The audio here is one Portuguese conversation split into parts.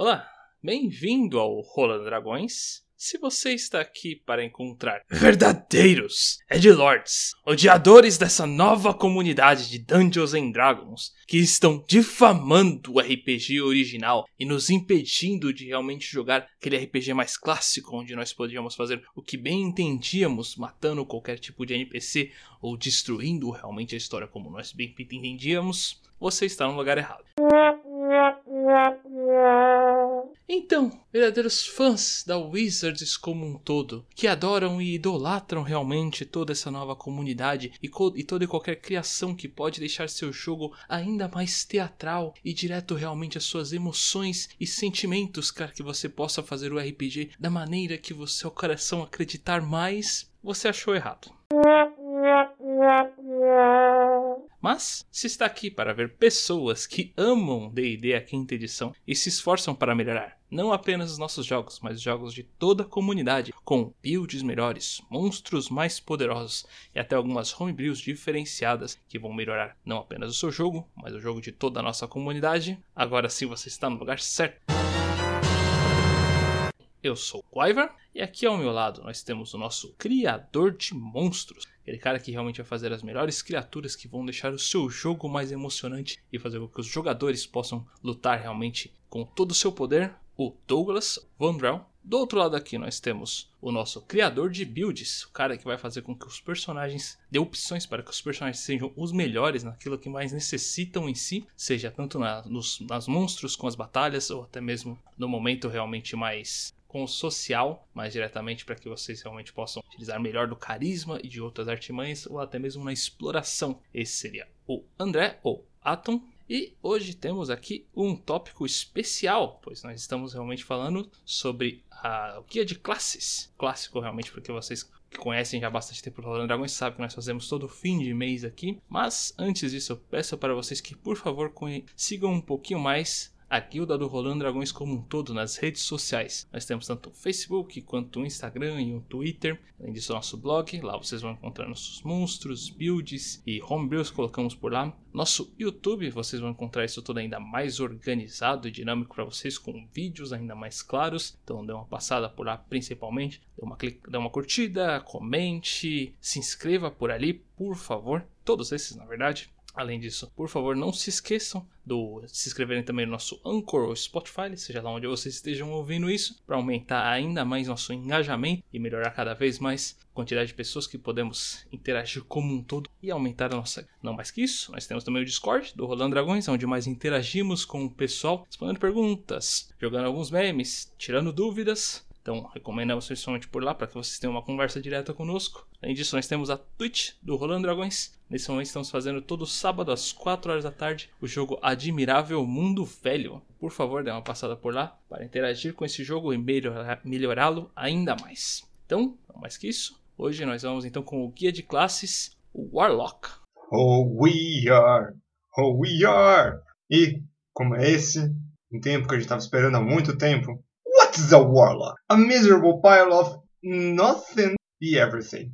Olá, bem-vindo ao Rola Dragões. Se você está aqui para encontrar verdadeiros Edgelords, odiadores dessa nova comunidade de Dungeons and Dragons, que estão difamando o RPG original e nos impedindo de realmente jogar aquele RPG mais clássico, onde nós podíamos fazer o que bem entendíamos, matando qualquer tipo de NPC ou destruindo realmente a história como nós bem entendíamos, você está no lugar errado. Então, verdadeiros fãs da Wizards como um todo, que adoram e idolatram realmente toda essa nova comunidade e, e toda e qualquer criação que pode deixar seu jogo ainda mais teatral e direto realmente às suas emoções e sentimentos, para que você possa fazer o RPG da maneira que o seu coração acreditar mais, você achou errado. Mas se está aqui para ver pessoas que amam D&D a quinta edição e se esforçam para melhorar não apenas os nossos jogos, mas os jogos de toda a comunidade, com builds melhores, monstros mais poderosos e até algumas homebrews diferenciadas que vão melhorar não apenas o seu jogo, mas o jogo de toda a nossa comunidade. Agora sim você está no lugar certo. Eu sou o Quiver e aqui ao meu lado nós temos o nosso criador de monstros, aquele cara que realmente vai fazer as melhores criaturas que vão deixar o seu jogo mais emocionante e fazer com que os jogadores possam lutar realmente com todo o seu poder, o Douglas Vandrell. Do outro lado aqui nós temos o nosso criador de builds, o cara que vai fazer com que os personagens dê opções para que os personagens sejam os melhores naquilo que mais necessitam em si, seja tanto na, nos, nas monstros com as batalhas ou até mesmo no momento realmente mais com o social mais diretamente para que vocês realmente possam utilizar melhor do carisma e de outras artimanhas ou até mesmo na exploração. Esse seria o André ou Atom. E hoje temos aqui um tópico especial, pois nós estamos realmente falando sobre a, guia de classes. Clássico realmente, porque vocês que conhecem já há bastante tempo o Rolando Dragões sabem que nós fazemos todo fim de mês aqui. Mas antes disso, eu peço para vocês que por favor sigam um pouquinho mais a guilda do Rolando Dragões como um todo nas redes sociais. Nós temos tanto o Facebook quanto o Instagram e o Twitter, além disso nosso blog, lá vocês vão encontrar nossos monstros, builds e homebrews colocamos por lá. Nosso YouTube, vocês vão encontrar isso tudo ainda mais organizado e dinâmico para vocês com vídeos ainda mais claros. Então dê uma passada por lá principalmente, dê uma, dê uma curtida, comente, se inscreva por ali, por favor. Todos esses, na verdade. Além disso, por favor, não se esqueçam do, de se inscreverem também no nosso Anchor ou Spotify, seja lá onde vocês estejam ouvindo isso, para aumentar ainda mais nosso engajamento e melhorar cada vez mais a quantidade de pessoas que podemos interagir como um todo e aumentar a nossa. Não mais que isso, nós temos também o Discord do Rolando Dragões, onde mais interagimos com o pessoal, respondendo perguntas, jogando alguns memes, tirando dúvidas então, recomendamos principalmente por lá para que vocês tenham uma conversa direta conosco. Além disso, nós temos a Twitch do Rolando Dragões. Nesse momento estamos fazendo todo sábado às 4 horas da tarde o jogo Admirável Mundo Velho. Por favor, dê uma passada por lá para interagir com esse jogo e melhorá-lo ainda mais. Então, não mais que isso, hoje nós vamos então com o guia de classes, o Warlock. Oh, we are! Oh, we are! E, como é esse, um tempo que a gente estava esperando há muito tempo, What's a warlock? A miserable pile of nothing be everything.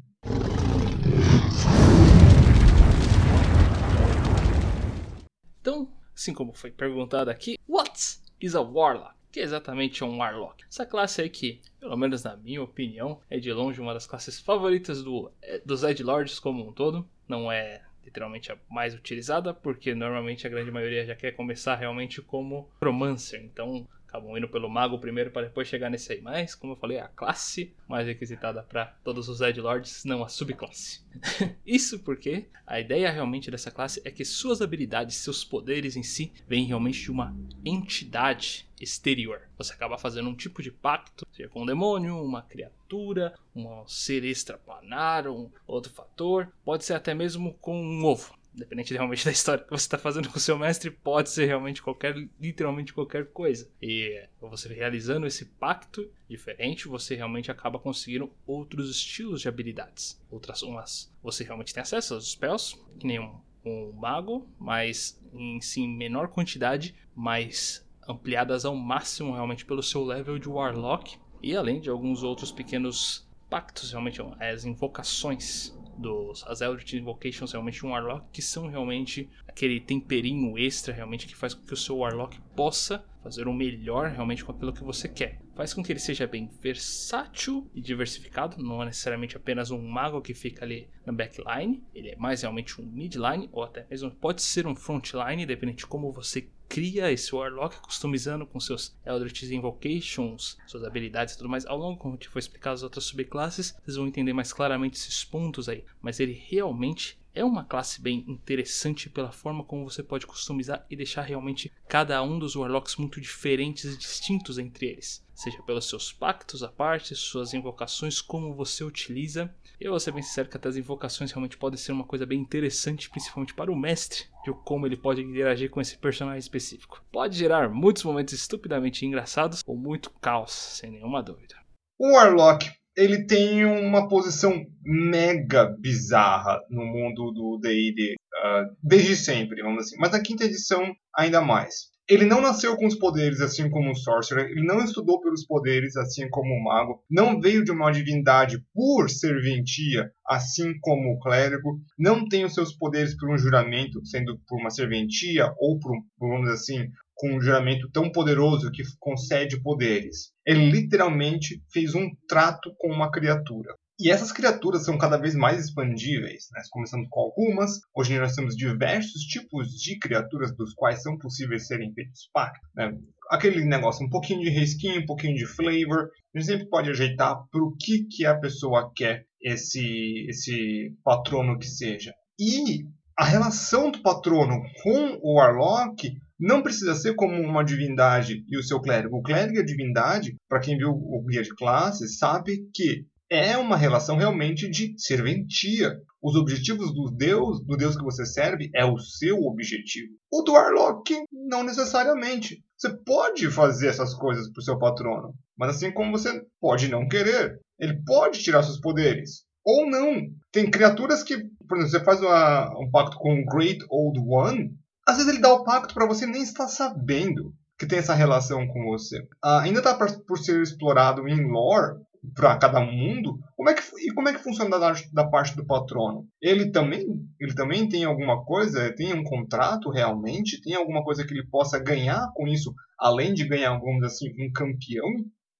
Então, assim como foi perguntado aqui, what is a warlock? que é exatamente um Warlock. Essa classe aí que, pelo menos na minha opinião, é de longe uma das classes favoritas do, eh, dos Edgelords como um todo. Não é literalmente a mais utilizada, porque normalmente a grande maioria já quer começar realmente como Romancer. Então acabam indo pelo mago primeiro para depois chegar nesse aí. Mas, como eu falei, a classe mais requisitada para todos os Ed Lords, não a subclasse. Isso porque a ideia realmente dessa classe é que suas habilidades, seus poderes em si, vêm realmente de uma entidade exterior. Você acaba fazendo um tipo de pacto, seja com um demônio, uma criatura, um ser extraplanar, um outro fator, pode ser até mesmo com um ovo independente realmente da história que você está fazendo com o seu mestre, pode ser realmente qualquer, literalmente qualquer coisa. E você realizando esse pacto diferente, você realmente acaba conseguindo outros estilos de habilidades. Outras umas, você realmente tem acesso aos spells, que nem um, um mago, mas em sim menor quantidade, mas ampliadas ao máximo realmente pelo seu level de warlock. E além de alguns outros pequenos pactos, realmente as invocações dos as Eldritch Invocations realmente um Warlock, que são realmente aquele temperinho extra realmente que faz com que o seu Warlock possa fazer o melhor realmente com aquilo que você quer. Faz com que ele seja bem versátil e diversificado, não é necessariamente apenas um mago que fica ali na backline, ele é mais realmente um midline ou até mesmo pode ser um frontline, dependendo de como você cria esse Warlock, customizando com seus Eldritch Invocations, suas habilidades e tudo mais. Ao longo, como te foi explicar as outras subclasses, vocês vão entender mais claramente esses pontos aí. Mas ele realmente é uma classe bem interessante pela forma como você pode customizar e deixar realmente cada um dos Warlocks muito diferentes e distintos entre eles. Seja pelos seus pactos à parte, suas invocações, como você utiliza. Eu vou ser bem sincero que até as invocações realmente podem ser uma coisa bem interessante, principalmente para o mestre, de como ele pode interagir com esse personagem específico. Pode gerar muitos momentos estupidamente engraçados ou muito caos, sem nenhuma dúvida. O Warlock ele tem uma posição mega bizarra no mundo do D&D, uh, desde sempre, vamos assim. Mas na quinta edição, ainda mais. Ele não nasceu com os poderes assim como o Sorcerer, ele não estudou pelos poderes assim como o Mago, não veio de uma divindade por serventia assim como o Clérigo, não tem os seus poderes por um juramento, sendo por uma serventia ou por, vamos assim, com um juramento tão poderoso que concede poderes. Ele literalmente fez um trato com uma criatura. E essas criaturas são cada vez mais expandíveis, né? começando com algumas. Hoje nós temos diversos tipos de criaturas dos quais são possíveis serem feitos pactos. Né? Aquele negócio, um pouquinho de reskin, um pouquinho de flavor. A gente sempre pode ajeitar para o que, que a pessoa quer esse, esse patrono que seja. E a relação do patrono com o Warlock não precisa ser como uma divindade e o seu clérigo. O clérigo e a divindade, para quem viu o guia de classes, sabe que é uma relação realmente de serventia. Os objetivos do Deus, do Deus que você serve, é o seu objetivo. O do Warlock, não necessariamente. Você pode fazer essas coisas para o seu patrono, mas assim como você pode não querer. Ele pode tirar seus poderes. Ou não. Tem criaturas que, por exemplo, você faz uma, um pacto com o Great Old One, às vezes ele dá o pacto para você nem estar sabendo que tem essa relação com você. Uh, ainda está por ser explorado em lore para cada mundo. Como é que e como é que funciona da, da, parte do patrono? Ele também ele também tem alguma coisa, tem um contrato realmente, tem alguma coisa que ele possa ganhar com isso, além de ganhar, vamos assim, um campeão?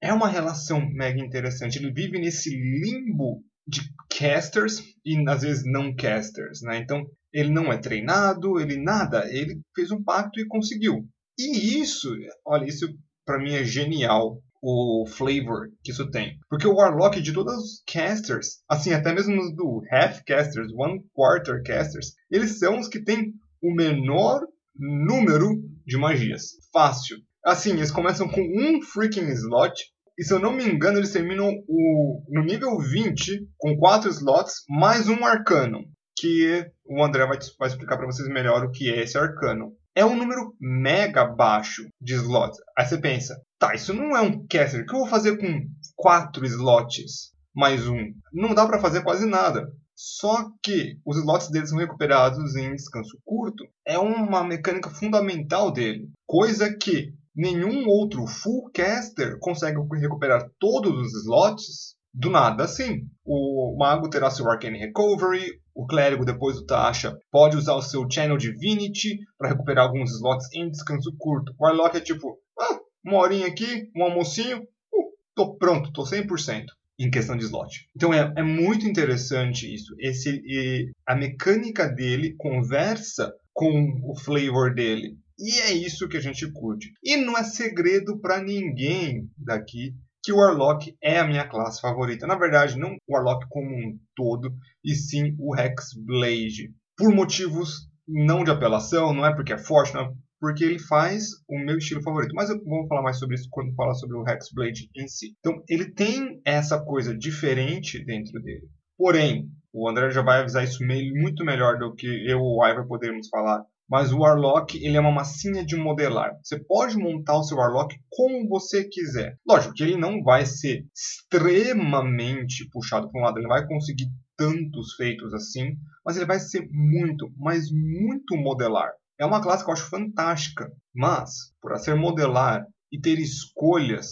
É uma relação mega interessante. Ele vive nesse limbo de casters e às vezes não casters, né? Então ele não é treinado, ele nada, ele fez um pacto e conseguiu. E isso, olha, isso para mim é genial o flavor que isso tem. Porque o Warlock de todos os casters, assim, até mesmo do half casters, one quarter casters, eles são os que têm o menor número de magias. Fácil. Assim, eles começam com um freaking slot. E se eu não me engano, eles terminam o, no nível 20 com 4 slots mais um arcano que o André vai, vai explicar para vocês melhor o que é esse arcano. É um número mega baixo de slots. Aí você pensa, tá, isso não é um caster. O que eu vou fazer com quatro slots mais um? Não dá para fazer quase nada. Só que os slots deles são recuperados em descanso curto. É uma mecânica fundamental dele. Coisa que nenhum outro full caster consegue recuperar todos os slots do nada assim. O mago terá seu Arcane Recovery, o clérigo, depois do Tasha, pode usar o seu Channel Divinity para recuperar alguns slots em descanso curto. O Warlock é tipo, ah, uma horinha aqui, um almocinho, uh, tô pronto, tô 100% em questão de slot. Então é, é muito interessante isso. Esse, e, a mecânica dele conversa com o flavor dele. E é isso que a gente curte. E não é segredo para ninguém daqui que o Warlock é a minha classe favorita. Na verdade, não o Warlock como um todo, e sim o Hexblade. Por motivos não de apelação, não é porque é forte, não é porque ele faz o meu estilo favorito. Mas eu vou falar mais sobre isso quando falar sobre o Hexblade em si. Então, ele tem essa coisa diferente dentro dele. Porém, o André já vai avisar isso muito melhor do que eu ou o Ivor poderíamos falar. Mas o Warlock ele é uma massinha de modelar. Você pode montar o seu Warlock como você quiser. Lógico que ele não vai ser extremamente puxado para um lado, ele vai conseguir tantos feitos assim, mas ele vai ser muito, mas muito modelar. É uma classe que eu acho fantástica, mas por ser modelar e ter escolhas,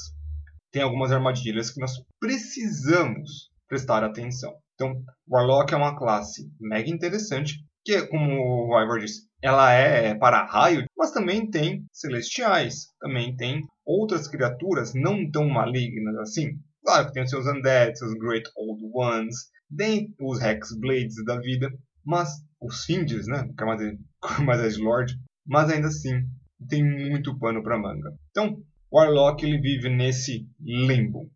tem algumas armadilhas que nós precisamos prestar atenção. Então, Warlock é uma classe mega interessante, que, como o Ivor disse, ela é para raio, mas também tem celestiais, também tem outras criaturas não tão malignas assim. Claro que tem os seus undead, seus Great Old Ones, tem os Hexblades da vida, mas os Finds, né, que é mais, mais Lord, mas ainda assim tem muito pano para manga. Então, o Warlock ele vive nesse limbo.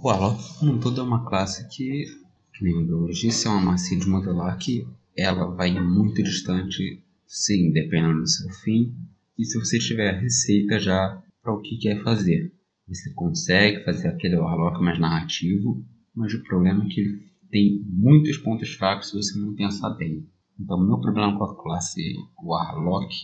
O Warlock, como todo, é uma classe que, que nem o disse, é uma massinha de modelar que ela vai muito distante, sim, dependendo do seu fim, e se você tiver receita já para o que quer fazer. Você consegue fazer aquele Warlock mais narrativo, mas o problema é que ele tem muitos pontos fracos se você não pensar bem. Então, meu problema com a classe Warlock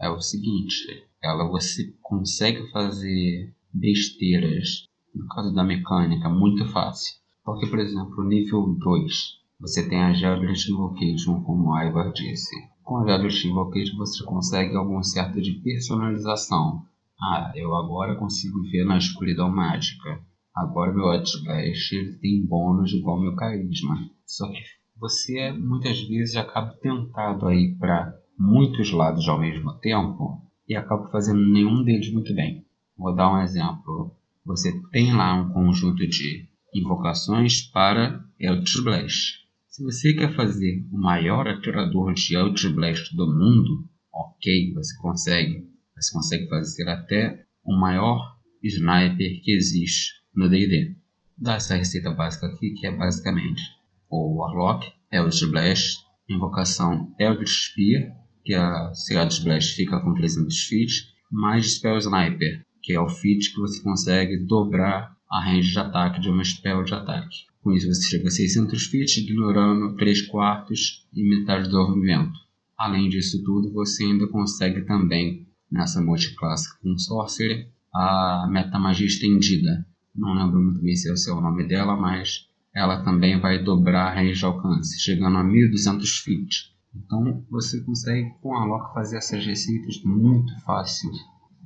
é o seguinte: ela você consegue fazer besteiras, no caso da mecânica, muito fácil. Porque, por exemplo, nível 2, você tem a Geodet Invocation, como o Ivar disse. Com a Geodet Invocation você consegue algum certo de personalização. Ah, eu agora consigo ver na escuridão mágica. Agora meu Outblast ele tem bônus igual meu carisma. Só que você muitas vezes acaba tentado aí para muitos lados ao mesmo tempo e acaba fazendo nenhum deles muito bem. Vou dar um exemplo. Você tem lá um conjunto de invocações para Eldritch Blast. Se você quer fazer o maior atirador de Eldritch Blast do mundo, ok, você consegue. Você consegue fazer até o maior sniper que existe no D&D. Dá essa receita básica aqui, que é basicamente o Warlock, Eldritch Blast, invocação Eldritch Spear, que a Seados Blast fica com 300 feet, mais Spell Sniper, que é o feat que você consegue dobrar a range de ataque de uma spell de ataque. Com isso você chega a 600 feet, ignorando 3 quartos e metade do movimento. Além disso tudo, você ainda consegue também, nessa multiclasse com Sorcerer, a metamagia estendida. Não lembro muito bem se é o nome dela, mas ela também vai dobrar a range de alcance, chegando a 1200 feet. Então você consegue com a Lock fazer essas receitas muito fácil.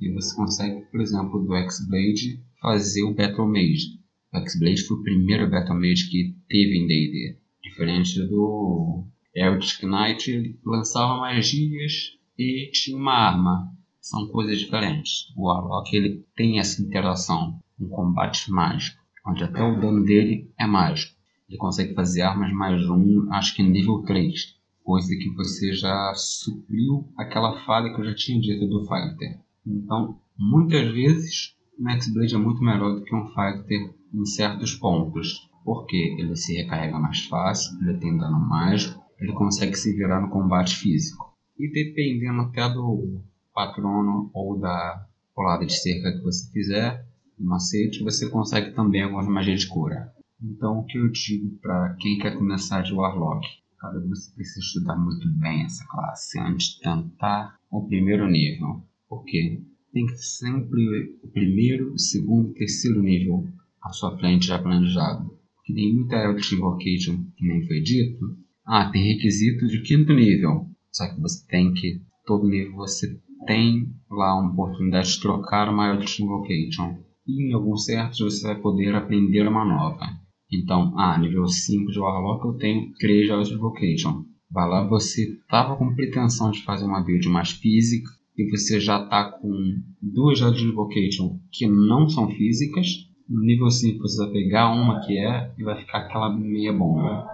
E você consegue, por exemplo, do X-Blade fazer o Battle Mage. X-Blade foi o primeiro Battle Mage que teve em D&D. Diferente do Eldritch Knight, ele lançava magias e tinha uma arma. São coisas diferentes. O Warlock ele tem essa interação um combate mágico, onde até o dano dele é mágico. Ele consegue fazer armas mais um, acho que nível 3 coisa que você já supriu aquela falha que eu já tinha dito do Fighter. Então, muitas vezes, Max Blade é muito melhor do que um Fighter em certos pontos, porque ele se recarrega mais fácil, ele tem dano mágico, ele consegue se virar no combate físico. E dependendo até do patrono ou da colada de cerca que você fizer, no macete, você consegue também algumas magias de cura. Então, o que eu digo para quem quer começar de Warlock? Cara, você precisa estudar muito bem essa classe antes de tentar o primeiro nível. Porque tem que sempre o primeiro, segundo e terceiro nível à sua frente já planejado. Porque tem muita Eldritch Invocation, que nem foi dito. Ah, tem requisito de quinto nível. Só que você tem que, todo nível você tem lá uma oportunidade de trocar uma Eldritch Invocation. E em alguns certos você vai poder aprender uma nova. Então, ah, nível 5 de Warlock eu tenho 3 jogos de Vocation. Vai lá, você estava com pretensão de fazer uma build mais física e você já está com duas jogos de Vocation que não são físicas. No nível 5 você vai pegar uma que é e vai ficar aquela meia bomba.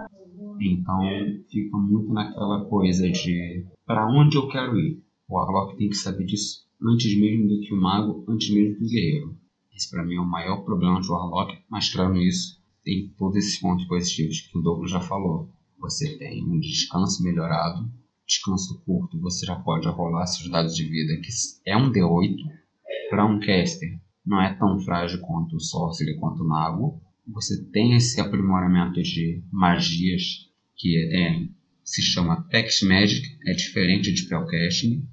Então fica muito naquela coisa de para onde eu quero ir. O Warlock tem que saber disso antes mesmo do que o Mago, antes mesmo do Guerreiro. Esse para mim é o maior problema de Warlock, mostrando isso tem todos esses pontos positivos que o Douglas já falou. Você tem um descanso melhorado, descanso curto, você já pode rolar seus dados de vida, que é um D8 para um caster. Não é tão frágil quanto o Sorcerer, quanto o Mago. Você tem esse aprimoramento de magias que é, se chama Text Magic, é diferente de Spellcasting.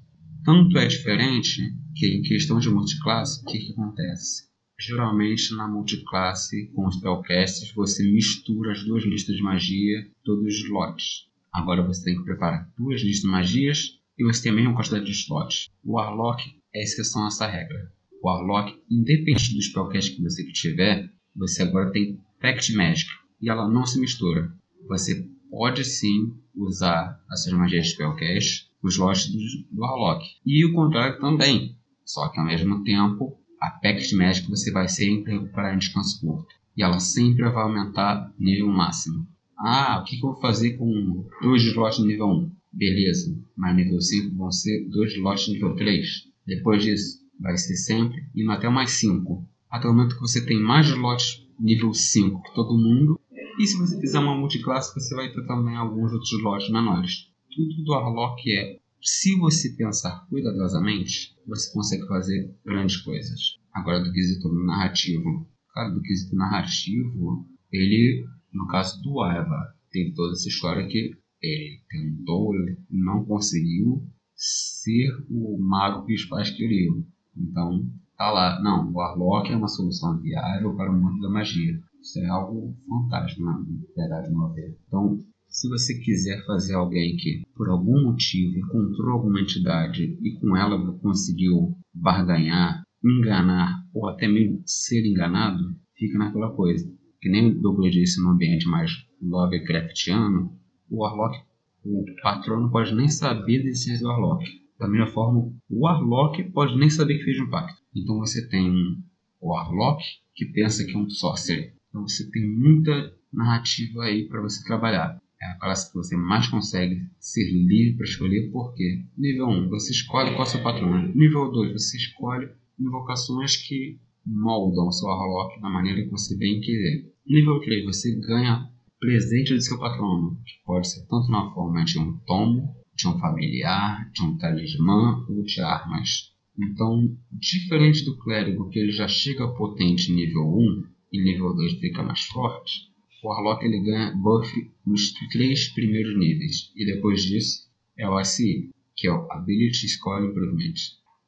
Tanto é diferente que em questão de multiclasse, o que, que acontece? Geralmente na multiclasse com os spellcasts você mistura as duas listas de magia, todos os slots. Agora você tem que preparar duas listas de magias e você tem a mesma quantidade de slots. O Warlock é exceção a essa regra. O Warlock, independente do spellcast que você tiver, você agora tem Pact Magic e ela não se mistura. você pode sim usar essas magias de Spellcast os slots do Warlock. E o contrário também. Só que ao mesmo tempo, a Pact Magic você vai sempre recuperar em descanso curto. E ela sempre vai aumentar nível máximo. Ah, o que, que eu vou fazer com dois slots nível 1? Beleza, mas nível 5 vão ser dois slots nível 3. Depois disso, vai ser sempre indo até mais 5. Até o momento que você tem mais slots nível 5 que todo mundo. E se você fizer uma multiclasse, você vai ter também alguns outros slots menores. Tudo do Warlock é, se você pensar cuidadosamente, você consegue fazer grandes coisas. Agora, do quesito narrativo. Cara, do quesito narrativo, ele, no caso do Eva, tem toda essa história que ele tentou, ele não conseguiu ser o mago que os pais queriam. Então, tá lá. Não, o Warlock é uma solução viável para o mundo da magia. Isso é algo fantástico, na verdade, meu ver. Então, se você quiser fazer alguém que, por algum motivo, encontrou alguma entidade e com ela conseguiu barganhar, enganar ou até mesmo ser enganado, fica naquela coisa. Que nem o Douglas disse no ambiente mais Lovecraftiano, o Warlock, o patrono pode nem saber da existência do Warlock. Da mesma forma, o Warlock pode nem saber que fez um pacto. Então você tem um Warlock que pensa que é um Sorcerer. Então você tem muita narrativa aí para você trabalhar. É a classe que você mais consegue ser livre para escolher, porque nível 1 você escolhe qual é o seu patrono. Nível 2 você escolhe invocações que moldam o seu Warlock da maneira que você bem quiser. Nível 3 você ganha presente do seu patrono, que pode ser tanto na forma de um tomo, de um familiar, de um talismã ou de armas. Então, diferente do clérigo que ele já chega potente nível 1 e nível 2 fica mais forte, o Warlock ele ganha buff nos três primeiros níveis e depois disso é o ACI, que é o Ability Score Improvement.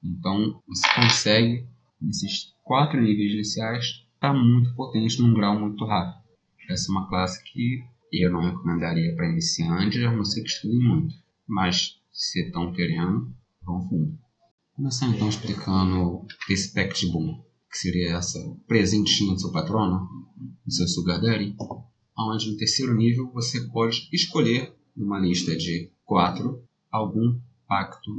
Então, você consegue nesses quatro níveis iniciais estar tá muito potente num grau muito rápido. Essa é uma classe que eu não recomendaria para iniciantes, a não ser que estudem muito. Mas se estão querendo, vão fundo. Começar então explicando esse pack de boom, que seria essa presentinha do seu patrono, do seu sugar daddy, onde no terceiro nível você pode escolher numa lista de quatro algum pacto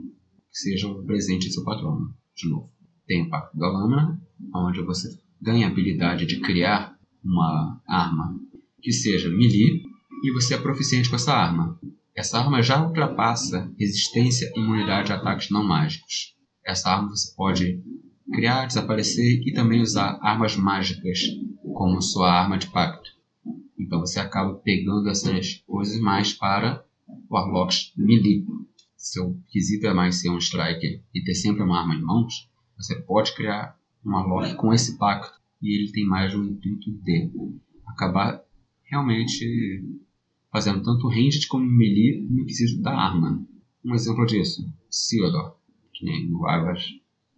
que seja um presente do seu patrono. De novo, tem o pacto da lâmina, onde você ganha a habilidade de criar uma arma que seja melee e você é proficiente com essa arma. Essa arma já ultrapassa resistência e imunidade a ataques não mágicos. Essa arma você pode criar, desaparecer e também usar armas mágicas como sua arma de pacto. Então você acaba pegando essas coisas mais para Warlocks melee. Seu quesito é mais ser um striker e ter sempre uma arma em mãos, você pode criar um Warlock com esse pacto e ele tem mais o intuito de acabar realmente fazendo tanto ranged como melee no quesito da arma. Um exemplo disso, Theodore, que nem o Agas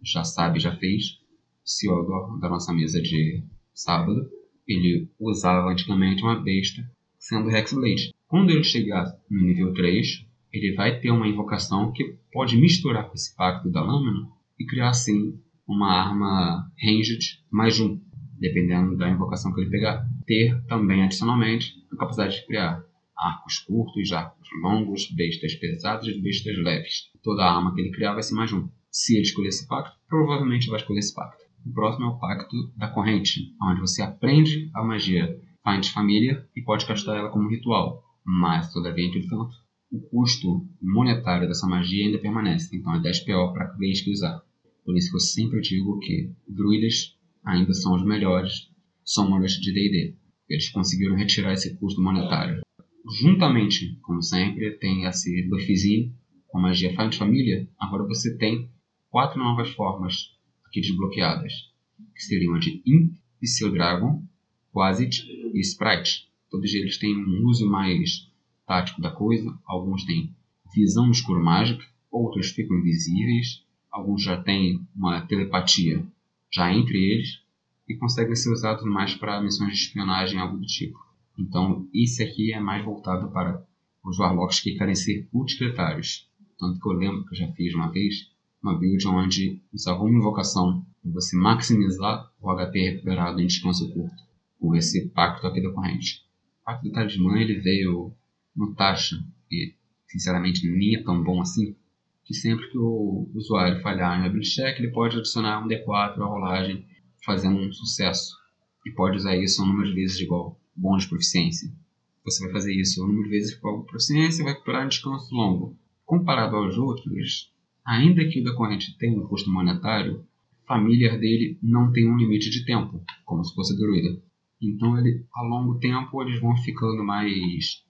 já sabe, já fez. Theodore da nossa mesa de sábado, ele usava antigamente uma besta sendo Hexblade. Quando ele chegar no nível 3, ele vai ter uma invocação que pode misturar com esse pacto da lâmina e criar assim uma arma ranged mais um, dependendo da invocação que ele pegar. Ter também, adicionalmente, a capacidade de criar arcos curtos, arcos longos, bestas pesadas e bestas leves. Toda arma que ele criar vai ser mais um. Se ele escolher esse pacto, provavelmente vai escolher esse pacto. O próximo é o pacto da corrente, onde você aprende a magia Find Família e pode castar ela como ritual. Mas, todavia, entretanto, o custo monetário dessa magia ainda permanece, então é 10 PO para cada vez que usar. Por isso que eu sempre digo que druidas ainda são os melhores summoners de D&D. Eles conseguiram retirar esse custo monetário. Juntamente, como sempre, tem esse buffzinho com magia Find Família. Agora você tem quatro novas formas aqui desbloqueadas, que seriam a de Imp e Seal Dragon, Quasit e Sprite. Todos eles têm um uso mais tático da coisa, alguns têm visão escuro mágica, outros ficam invisíveis, alguns já têm uma telepatia já entre eles e conseguem ser usados mais para missões de espionagem algo do tipo. Então, esse aqui é mais voltado para os Warlocks que querem ser utilitários. Tanto que eu lembro que eu já fiz uma vez uma build onde usava uma invocação para você maximizar o HP recuperado em descanso curto com esse pacto aqui da corrente. O pacto do talismã ele veio no taxa e sinceramente nem é tão bom assim que sempre que o usuário falhar em ability check ele pode adicionar um D4 à rolagem fazendo um sucesso e pode usar isso um número de vezes igual bônus de proficiência. Você vai fazer isso um número de vezes igual proficiência e vai recuperar um descanso longo. Comparado aos outros, ainda que o decorrente tenha um custo monetário, família dele não tem um limite de tempo, como se fosse druida. Então, ele, a longo tempo, eles vão ficando mais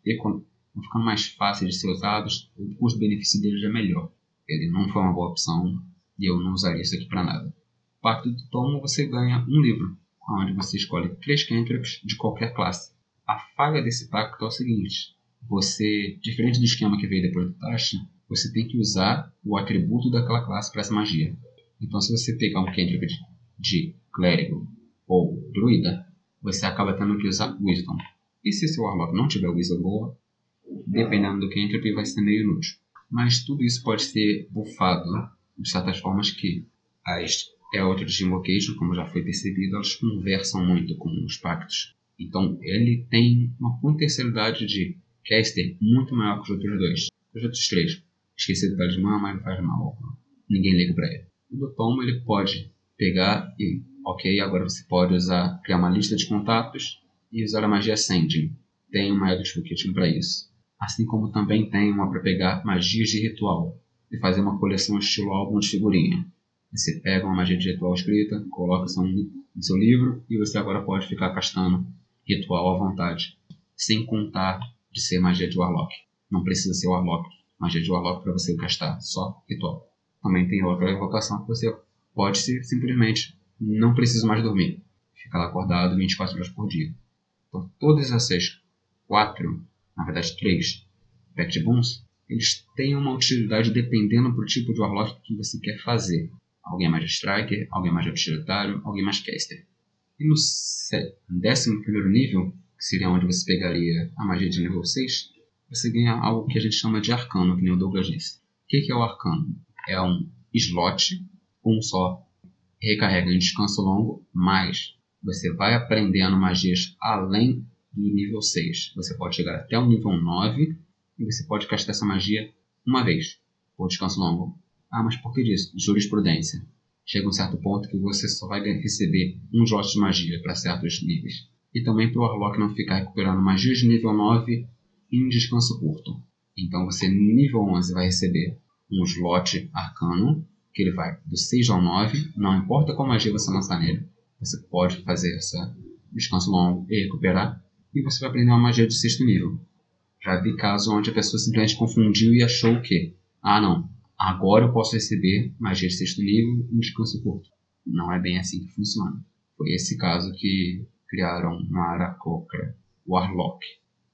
vão ficando mais fáceis de ser usados, o custo-benefício deles é melhor. Ele não foi uma boa opção e eu não usaria isso aqui para nada. Pacto do Tomo, você ganha um livro, onde você escolhe três cantrips de qualquer classe. A falha desse pacto é o seguinte: você, diferente do esquema que veio depois do Tashi, você tem que usar o atributo daquela classe para essa magia. Então, se você pegar um cantrip de, de clérigo ou druida, você acaba tendo que usar Wisdom. E se seu Warlock não tiver Wisdom boa, dependendo do cantrip, vai ser meio inútil. Mas tudo isso pode ser buffado de certas formas que as Eldritch Invocation, como já foi percebido, elas conversam muito com os pactos. Então ele tem uma potencialidade de caster muito maior que os outros dois. Os outros três. Esqueci do talismã, mas não faz mal. Ninguém liga pra ele. O do Tomo ele pode pegar e, ok, agora você pode usar, criar uma lista de contatos e usar a magia Sending. Tem uma Eldritch Invocation para isso assim como também tem uma para pegar magias de ritual e fazer uma coleção estilo álbum de figurinha. Você pega uma magia de ritual escrita, coloca isso no seu livro e você agora pode ficar castando ritual à vontade, sem contar de ser magia de Warlock. Não precisa ser Warlock, magia de Warlock para você castar, só ritual. Também tem outra evocação que você pode ser simplesmente não precisa mais dormir, ficar acordado 24 horas por dia. Então, todas essas quatro na verdade três, Pact Boons, eles têm uma utilidade dependendo do tipo de Warlock que você quer fazer. Alguém mais Striker, alguém mais utilitário, alguém mais Caster. E no décimo primeiro nível, que seria onde você pegaria a magia de nível 6, você ganha algo que a gente chama de arcano, que nem o Douglas disse. O que é o arcano? É um slot, um só, recarrega em descanso longo, mas você vai aprendendo magias além do nível 6. Você pode chegar até o nível 9 e você pode castar essa magia uma vez, por descanso longo. Ah, mas por que disso? Jurisprudência. Chega um certo ponto que você só vai receber um slot de magia para certos níveis. E também para o Warlock não ficar recuperando magias de nível 9 em descanso curto. Então você, nível 11, vai receber um slot arcano, que ele vai do 6 ao 9, não importa qual magia você lançar nele, você pode fazer esse descanso longo e recuperar e você vai aprender uma magia de sexto nível. Já vi casos onde a pessoa simplesmente confundiu e achou que, ah não, agora eu posso receber magia de sexto nível em descanso curto. Não é bem assim que funciona. Foi esse caso que criaram Mara Kokra Warlock,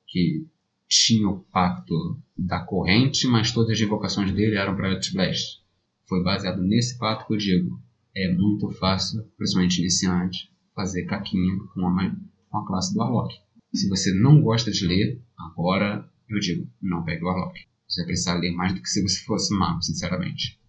que tinha o pacto da corrente, mas todas as invocações dele eram para Blast. Foi baseado nesse pacto que eu digo. É muito fácil, principalmente iniciante, fazer caquinha com a, com a classe do Warlock. Se você não gosta de ler, agora eu digo, não pegue o Warlock. Você vai precisar ler mais do que se você fosse mago, sinceramente.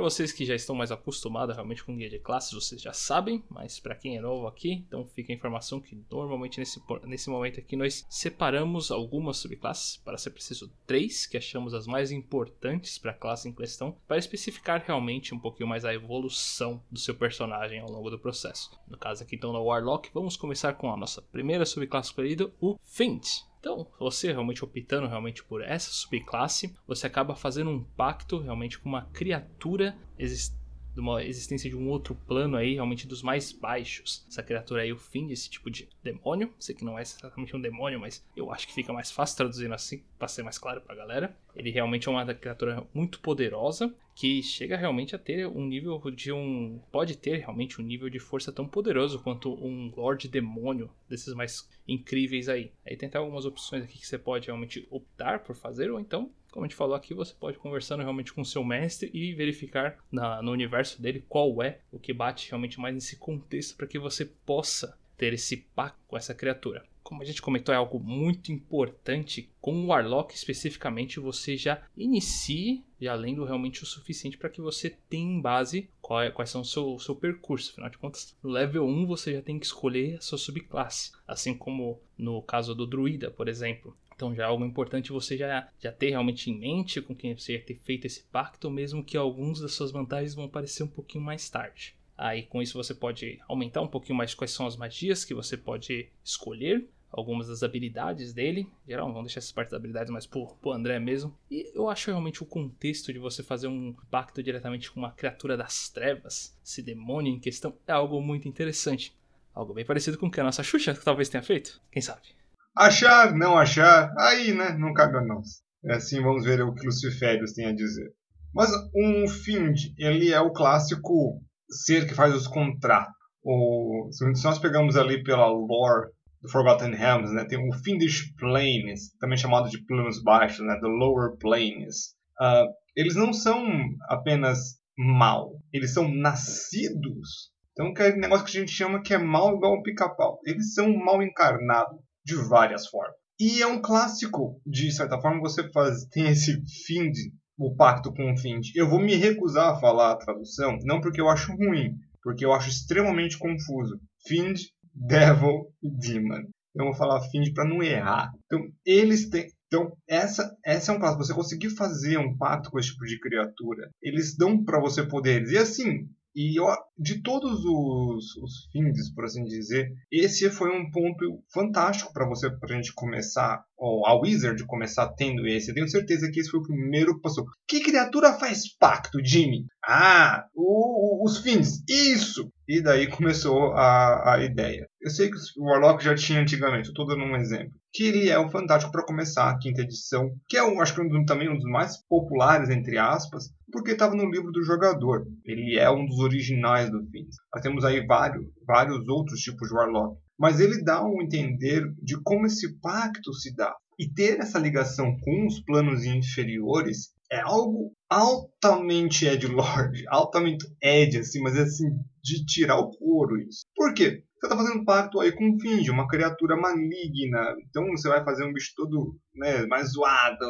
Para vocês que já estão mais acostumados realmente com guia de classes, vocês já sabem, mas para quem é novo aqui, então fica a informação que normalmente nesse, nesse momento aqui nós separamos algumas subclasses, para ser preciso três, que achamos as mais importantes para a classe em questão, para especificar realmente um pouquinho mais a evolução do seu personagem ao longo do processo. No caso aqui então no Warlock, vamos começar com a nossa primeira subclasse escolhida, o Fiend. Então, você realmente optando realmente por essa subclasse, você acaba fazendo um pacto realmente com uma criatura existente de uma existência de um outro plano aí, realmente dos mais baixos. Essa criatura aí, o fim desse tipo de demônio. Sei que não é exatamente um demônio, mas eu acho que fica mais fácil traduzindo assim, para ser mais claro pra galera. Ele realmente é uma criatura muito poderosa, que chega realmente a ter um nível de um. Pode ter realmente um nível de força tão poderoso quanto um Lorde Demônio, desses mais incríveis aí. Aí tem até algumas opções aqui que você pode realmente optar por fazer, ou então como a gente falou aqui, você pode conversando realmente com seu mestre e verificar na, no universo dele qual é o que bate realmente mais nesse contexto para que você possa ter esse pacto com essa criatura. Como a gente comentou, é algo muito importante. Com o Warlock especificamente, você já inicie já lendo realmente o suficiente para que você tenha em base qual é, quais são o seu, seu percurso. Afinal de contas, no level 1 você já tem que escolher a sua subclasse. Assim como no caso do Druida, por exemplo. Então já é algo importante você já, já ter realmente em mente com quem você já ter feito esse pacto, mesmo que alguns das suas vantagens vão aparecer um pouquinho mais tarde. Aí com isso você pode aumentar um pouquinho mais quais são as magias que você pode escolher, algumas das habilidades dele. Geral, vamos deixar essas partes das habilidades mais pro, pro André mesmo. E eu acho realmente o contexto de você fazer um pacto diretamente com uma criatura das trevas, esse demônio em questão, é algo muito interessante. Algo bem parecido com o que a nossa Xuxa talvez tenha feito. Quem sabe? Achar, não achar, aí, né? Não cabe a nós. É assim, vamos ver o que Luciférios tem a dizer. Mas um Find, ele é o clássico ser que faz os contratos. O, se nós pegamos ali pela lore do Forgotten Realms, né, tem o Fiendish Planes, também chamado de planos baixos, né, the Lower Planes. Uh, eles não são apenas mal, eles são nascidos. Então, que é um negócio que a gente chama que é mal igual um pica-pau. Eles são mal encarnado de várias formas. E é um clássico, de certa forma, você faz, tem esse Fiend o pacto com o Find. Eu vou me recusar a falar a tradução, não porque eu acho ruim, porque eu acho extremamente confuso. Find, Devil e Demon. Eu vou falar Find para não errar. Então, eles têm. Então, essa, essa é um passo. Você conseguir fazer um pacto com esse tipo de criatura, eles dão para você poderes. E assim, e eu, de todos os, os fins, por assim dizer, esse foi um ponto fantástico para você, para a gente começar, ou a Wizard começar tendo esse. Eu tenho certeza que esse foi o primeiro que passou. Que criatura faz pacto, Jimmy? Ah, o, o, os fins. Isso! E daí começou a, a ideia. Eu sei que o Warlock já tinha antigamente, eu estou dando um exemplo. Que ele é o fantástico para começar a quinta edição, que é, um, acho que um, também um dos mais populares, entre aspas, porque estava no livro do jogador. Ele é um dos originais do Fins. Nós temos aí vários, vários outros tipos de Warlock. Mas ele dá um entender de como esse pacto se dá. E ter essa ligação com os planos inferiores é algo altamente Edgelord, altamente Ed, assim, mas é assim, de tirar o couro isso. Por quê? Você está fazendo pacto aí com um Finge, uma criatura maligna. Então você vai fazer um bicho todo né, mais zoado,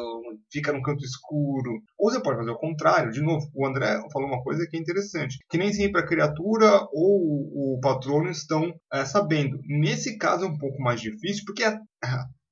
fica no canto escuro. Ou você pode fazer o contrário. De novo, o André falou uma coisa que é interessante. Que nem sempre a criatura ou o patrono estão é, sabendo. Nesse caso é um pouco mais difícil, porque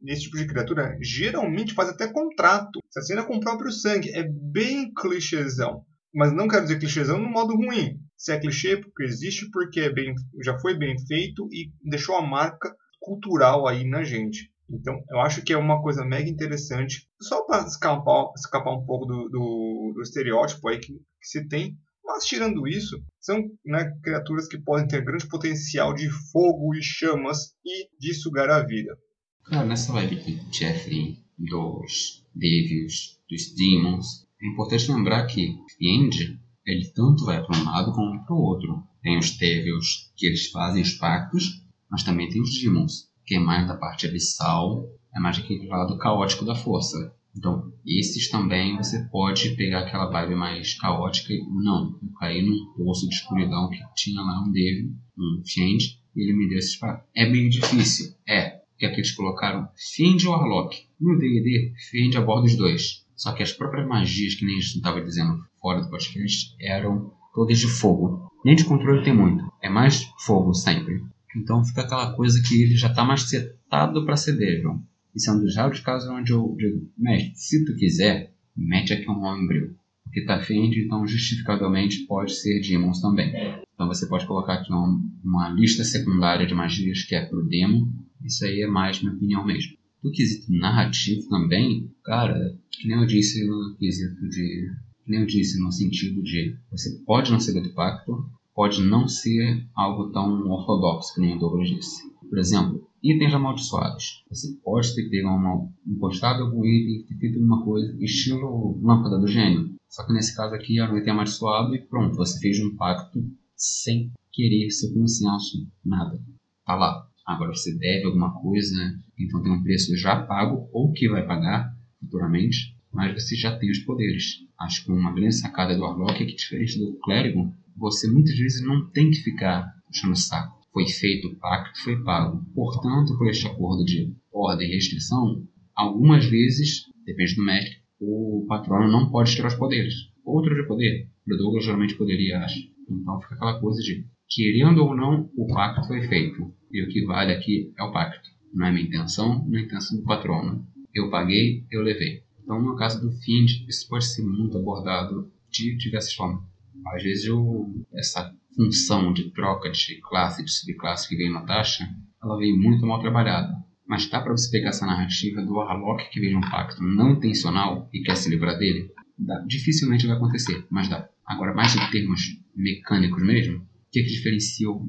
nesse tipo de criatura, geralmente faz até contrato. Se assina com o próprio sangue. É bem clichêzão. Mas não quero dizer clichêzão no modo ruim. Se é clichê, porque existe, porque é bem, já foi bem feito e deixou a marca cultural aí na gente. Então, eu acho que é uma coisa mega interessante, só para escapar, escapar um pouco do, do, do estereótipo aí que, que, se tem. Mas, tirando isso, são né, criaturas que podem ter grande potencial de fogo e chamas e de sugar a vida. Cara, nessa vibe aqui Jeffrey, dos Devils, dos Demons, é importante lembrar que Fiend, ele tanto vai para um lado como para o outro. Tem os Devils, que eles fazem os pactos, mas também tem os Demons, que é mais da parte abissal, é mais aquele lado caótico da força. Então, esses também você pode pegar aquela vibe mais caótica e não, eu caí num poço de escuridão que tinha lá um Devil, um Fiend, e ele me deu esses pactos. É meio difícil, é, que aqui eles colocaram Fiend e Warlock. No D&D, Fiend aborda os dois. Só que as próprias magias, que nem a gente estava dizendo fora do podcast, eram todas de fogo. Nem de controle tem muito. É mais fogo sempre. Então fica aquela coisa que ele já está mais setado para ser Devil. Isso é um dos raros casos onde eu digo, mestre, se tu quiser, mete aqui um Homebrew. Porque tá Fiend, então justificavelmente pode ser Demons também. Então você pode colocar aqui uma, uma lista secundária de magias que é pro Demon isso aí é mais minha opinião mesmo. Do quesito narrativo também, cara, que nem eu disse no quesito de. Que nem eu disse no sentido de você pode não ser do pacto, pode não ser algo tão ortodoxo que nem o Douglas disse. Por exemplo, itens amaldiçoados. Você pode ter pego uma, encostado algum item, ter feito alguma coisa, estilo lâmpada do gênio. Só que nesse caso aqui era um item amaldiçoado e pronto, você fez um pacto sem querer seu consenso, nada. Tá lá. Agora você deve alguma coisa, então tem um preço já pago ou que vai pagar futuramente, mas você já tem os poderes. Acho que uma grande sacada do Warlock é que, diferente do Clérigo, você muitas vezes não tem que ficar puxando o saco. foi feito o pacto, foi pago. Portanto, por este acordo de ordem e restrição, algumas vezes, depende do mestre, o patrono não pode tirar os poderes. Outro de poder, o Douglas geralmente poderia, acho. Então fica aquela coisa de, querendo ou não, o pacto foi feito. E o que vale aqui é o pacto. Não é minha intenção, não é a intenção do patrono. Eu paguei, eu levei. Então, no caso do Find, isso pode ser muito abordado de diversas formas. Às vezes, eu, essa função de troca de classe, de subclasse que vem na taxa, ela vem muito mal trabalhada. Mas dá para você pegar essa narrativa do Warlock que veio um pacto não intencional e quer se livrar dele? Dá. Dificilmente vai acontecer, mas dá. Agora, mais em termos mecânicos mesmo, o que, é que diferencia o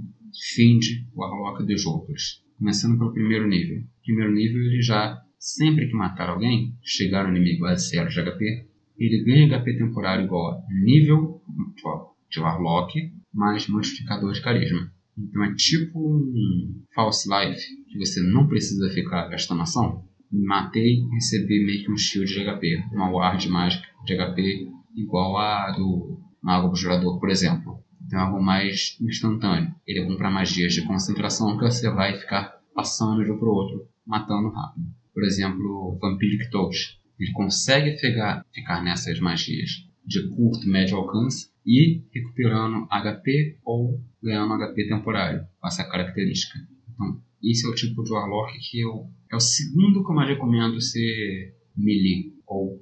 Find, o Warlock dos outros? Começando pelo primeiro nível. Primeiro nível, ele já, sempre que matar alguém, chegar no inimigo a zero de HP, ele ganha HP temporário igual a nível de Warlock mais modificador de carisma. Então é tipo um false life, que você não precisa ficar gastando ação. Matei e recebi meio que um shield de HP, uma ward mágica de HP igual a do Mago Jurador, por exemplo. Então é algo mais instantâneo. Ele é bom para magias de concentração que você vai ficar passando de um para o outro, matando rápido. Por exemplo, Vampiric Touch. Ele consegue ficar, ficar nessas magias de curto médio alcance e recuperando HP ou ganhando HP temporário, com essa característica. Então, esse é o tipo de Warlock que eu, é o segundo que eu mais recomendo ser melee ou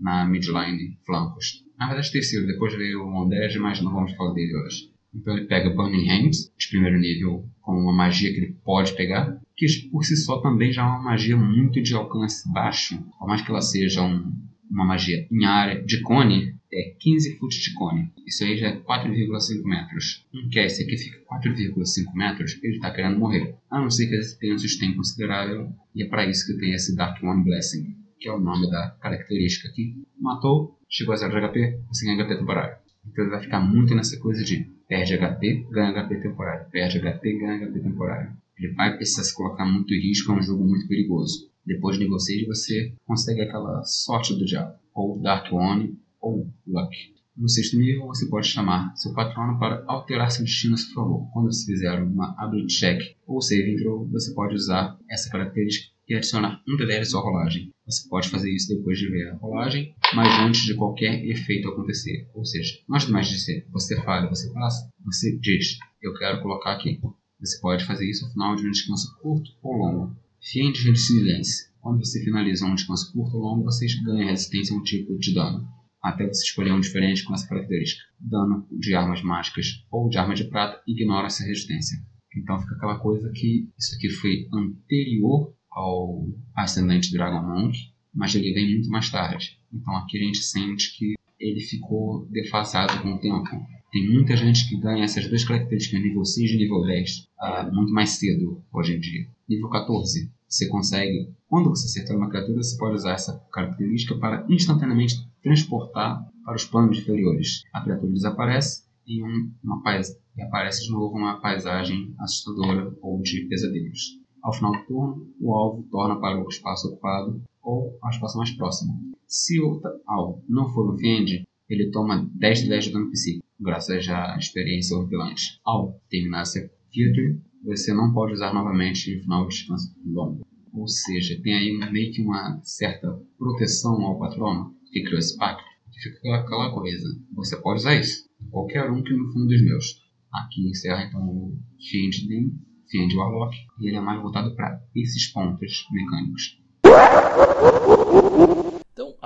na midline flancos. Na verdade, terceiro, depois veio o Undead, mas não vamos falar dele hoje. Então ele pega Burning Hands, de primeiro nível, com uma magia que ele pode pegar, que por si só também já é uma magia muito de alcance baixo, por mais que ela seja um, uma magia em área de cone, é 15 foot de cone. Isso aí já é 4,5 metros. Um cast que fica 4,5 metros, ele está querendo morrer. A não ser que ele tenha um sustain considerável, e é para isso que tem esse Dark One Blessing, que é o nome da característica aqui. Matou, chegou a 0 de HP, você ganha HP temporário. Então ele vai ficar muito nessa coisa de perde HP, ganha HP temporário, perde HP, ganha HP temporário. Ele vai precisar se colocar muito risco, é um jogo muito perigoso. Depois de 6 você consegue aquela sorte do diabo, ou Dark One, ou Luck. No sexto nível, você pode chamar seu patrono para alterar seu destino a seu favor. Quando você fizer uma ability check ou save throw, você pode usar essa característica e adicionar um D10 à sua rolagem. Você pode fazer isso depois de ver a rolagem, mas antes de qualquer efeito acontecer. Ou seja, antes mais de ser você falha, você passa, você diz, eu quero colocar aqui. Você pode fazer isso ao final de um descanso curto ou longo. Fim de resiliência. Quando você finaliza um descanso curto ou longo, você ganha resistência a um tipo de dano até você escolher um diferente com essa característica. Dano de armas mágicas ou de arma de prata ignora essa resistência. Então fica aquela coisa que isso aqui foi anterior ao Ascendente Dragon Monk, mas ele vem muito mais tarde. Então aqui a gente sente que ele ficou defasado com o tempo. Tem muita gente que ganha essas duas características, nível 6 e nível 10, uh, ah, muito mais cedo hoje em dia. Nível 14, você consegue, quando você acertar uma criatura, você pode usar essa característica para instantaneamente transportar para os planos inferiores. A criatura desaparece e, um, uma pais... e aparece de novo uma paisagem assustadora ou de pesadelos. Ao final do turno, o alvo torna para o espaço ocupado ou ao espaço mais próximo. Se o alvo não for um Fiend, ele toma 10 de 10 de dano psíquico, graças à experiência horripilante. Ao terminar essa feature, você não pode usar novamente no final do descanso longo. Ou seja, tem aí meio que uma certa proteção ao patrono que criou esse pacto, que fica aquela coisa. Você pode usar isso. Qualquer um que no fundo dos meus. Aqui encerra então o Fiend Dim, Fiend Warlock, e ele é mais voltado para esses pontos mecânicos.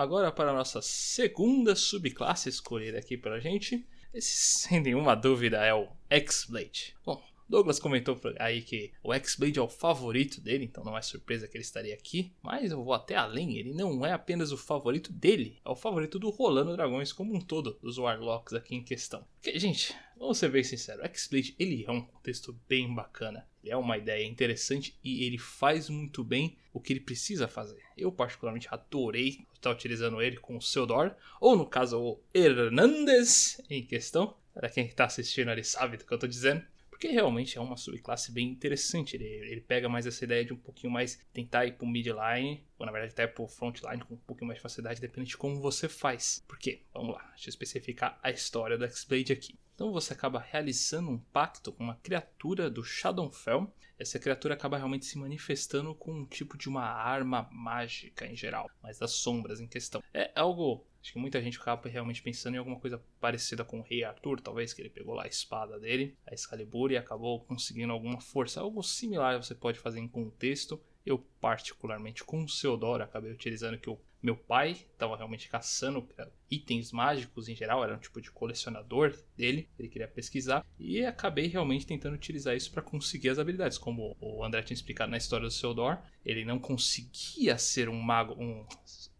Agora para a nossa segunda subclasse escolhida aqui para a gente. Esse, sem nenhuma dúvida, é o X-Blade. Bom, Douglas comentou aí que o X-Blade é o favorito dele, então não é surpresa que ele estaria aqui. Mas eu vou até além, ele não é apenas o favorito dele, é o favorito do Rolando Dragões como um todo, dos Warlocks aqui em questão. Porque, gente, vamos ser bem sinceros, o X-Blade ele é um contexto bem bacana. É uma ideia interessante e ele faz muito bem o que ele precisa fazer. Eu particularmente adorei estar utilizando ele com o Seudor, ou no caso o Hernandes em questão. Para quem está assistindo ali sabe do que eu estou dizendo. Porque realmente é uma subclasse bem interessante. Ele, ele pega mais essa ideia de um pouquinho mais tentar ir pro midline, ou na verdade até pro frontline com um pouquinho mais de facilidade, depende de como você faz. Por quê? Vamos lá, deixa eu especificar a história do X-Blade aqui. Então você acaba realizando um pacto com uma criatura do Shadowfell. Essa criatura acaba realmente se manifestando com um tipo de uma arma mágica em geral, mas das sombras em questão. É algo Acho que muita gente acaba realmente pensando em alguma coisa parecida com o Rei Arthur, talvez, que ele pegou lá a espada dele, a Excalibur, e acabou conseguindo alguma força. Algo similar você pode fazer em contexto. Eu, particularmente com o Seodoro, acabei utilizando que o meu pai estava realmente caçando itens mágicos em geral, era um tipo de colecionador dele, ele queria pesquisar, e acabei realmente tentando utilizar isso para conseguir as habilidades. Como o André tinha explicado na história do Seodor, ele não conseguia ser um mago, um,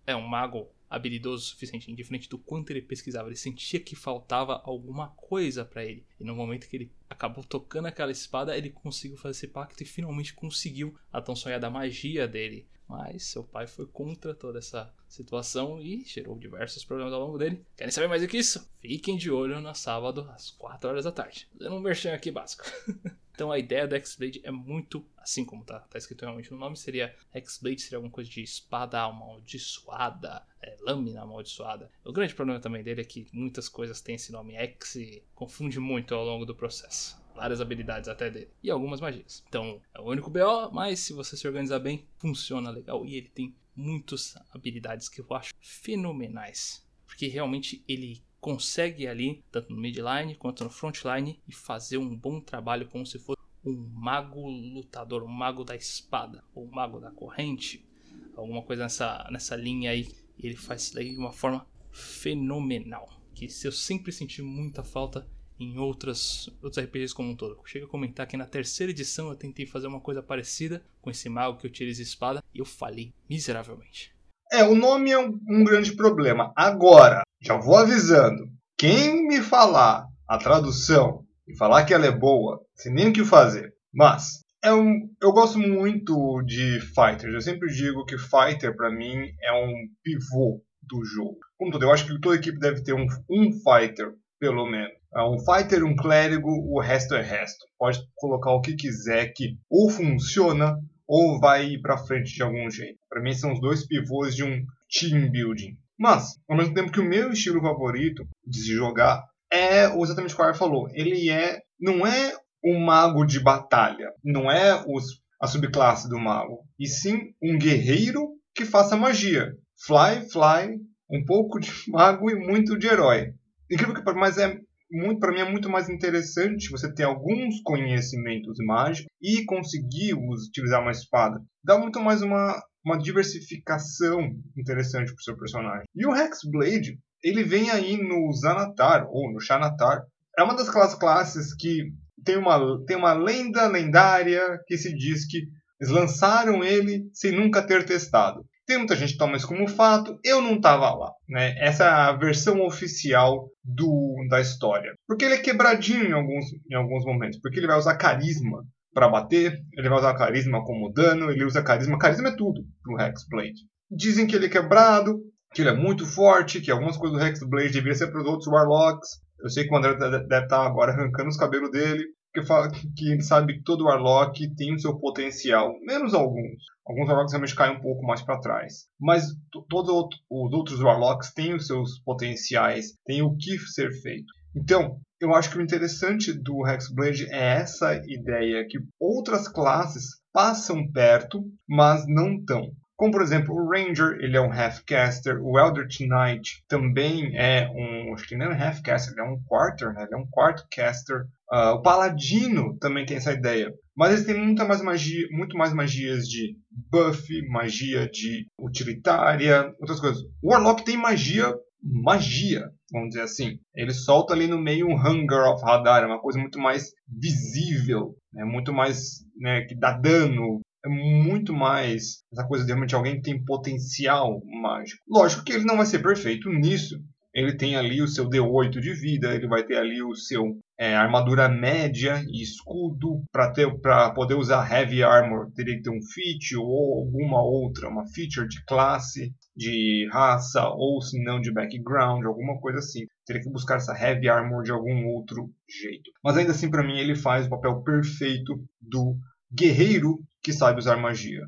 é um mago habilidoso o suficiente, indiferente do quanto ele pesquisava, ele sentia que faltava alguma coisa para ele. E no momento que ele acabou tocando aquela espada, ele conseguiu fazer esse pacto e finalmente conseguiu a tão sonhada magia dele. Mas seu pai foi contra toda essa situação e gerou diversos problemas ao longo dele. Querem saber mais do que isso? Fiquem de olho no sábado às 4 horas da tarde. Dando um merchan aqui básico. Então a ideia do X-Blade é muito, assim como tá, tá escrito realmente no nome, seria X-Blade seria alguma coisa de espada amaldiçoada, é, lâmina amaldiçoada. O grande problema também dele é que muitas coisas têm esse nome X e confunde muito ao longo do processo. Várias habilidades até dele. E algumas magias. Então, é o único BO, mas se você se organizar bem, funciona legal. E ele tem muitas habilidades que eu acho fenomenais. Porque realmente ele consegue ali, tanto no midline quanto no frontline, e fazer um bom trabalho como se fosse um mago lutador, um mago da espada, ou um mago da corrente, alguma coisa nessa, nessa linha aí. E ele faz isso daí de uma forma fenomenal. Que eu sempre senti muita falta em outras, outros RPGs como um todo. Chega a comentar que na terceira edição eu tentei fazer uma coisa parecida com esse mago que utiliza espada e eu falhei miseravelmente. É, o nome é um, um grande problema. Agora, já vou avisando. Quem me falar a tradução e falar que ela é boa, sem nem o que fazer. Mas é um, eu gosto muito de fighters. Eu sempre digo que fighter para mim é um pivô do jogo. Como todo, eu acho que toda equipe deve ter um, um fighter, pelo menos. É um fighter, um clérigo, o resto é resto. Pode colocar o que quiser que ou funciona ou vai ir para frente de algum jeito. Para mim são os dois pivôs de um team building. Mas, ao mesmo tempo que o meu estilo favorito de se jogar é exatamente o que o Ar falou. Ele é. Não é um mago de batalha. Não é os, a subclasse do mago. E sim um guerreiro que faça magia. Fly, fly, um pouco de mago e muito de herói. Incrível que mas é muito para mim é muito mais interessante você ter alguns conhecimentos mágicos e conseguir utilizar uma espada. Dá muito mais uma uma diversificação interessante para o seu personagem. E o Hexblade, ele vem aí no Zanatar, ou no Xanatar. É uma das classes que tem uma, tem uma lenda lendária que se diz que eles lançaram ele sem nunca ter testado. Tem muita gente que toma isso como fato, eu não estava lá. Né? Essa é a versão oficial do, da história. Porque ele é quebradinho em alguns, em alguns momentos, porque ele vai usar carisma para bater, ele vai usar carisma como dano, ele usa carisma. Carisma é tudo pro Hexblade. Dizem que ele é quebrado, que ele é muito forte, que algumas coisas do Hexblade deveriam ser para os outros Warlocks. Eu sei que o André deve estar tá agora arrancando os cabelos dele, porque fala que ele sabe que todo Warlock tem o seu potencial, menos alguns. Alguns Warlocks realmente caem um pouco mais para trás. Mas todos os outros Warlocks têm os seus potenciais, têm o que ser feito. Então, eu acho que o interessante do Hexblade é essa ideia que outras classes passam perto, mas não estão. Como, por exemplo, o Ranger, ele é um Half-Caster. O Eldritch Knight também é um... Acho que nem é um Half-Caster, ele é um Quarter, né? Ele é um Quarto Caster. Uh, o Paladino também tem essa ideia. Mas eles têm muita mais magia, muito mais magias de buff, magia de utilitária, outras coisas. O Warlock tem magia magia, vamos dizer assim. Ele solta ali no meio um Hunger of Radar, é uma coisa muito mais visível, é muito mais né, que dá dano, é muito mais essa coisa de realmente alguém que tem potencial mágico. Lógico que ele não vai ser perfeito nisso, ele tem ali o seu D8 de vida, ele vai ter ali o seu é, armadura média e escudo. Para poder usar Heavy Armor, teria que ter um feat ou alguma outra, uma feature de classe, de raça, ou se não de background, alguma coisa assim. Teria que buscar essa Heavy Armor de algum outro jeito. Mas ainda assim, para mim, ele faz o papel perfeito do guerreiro que sabe usar magia.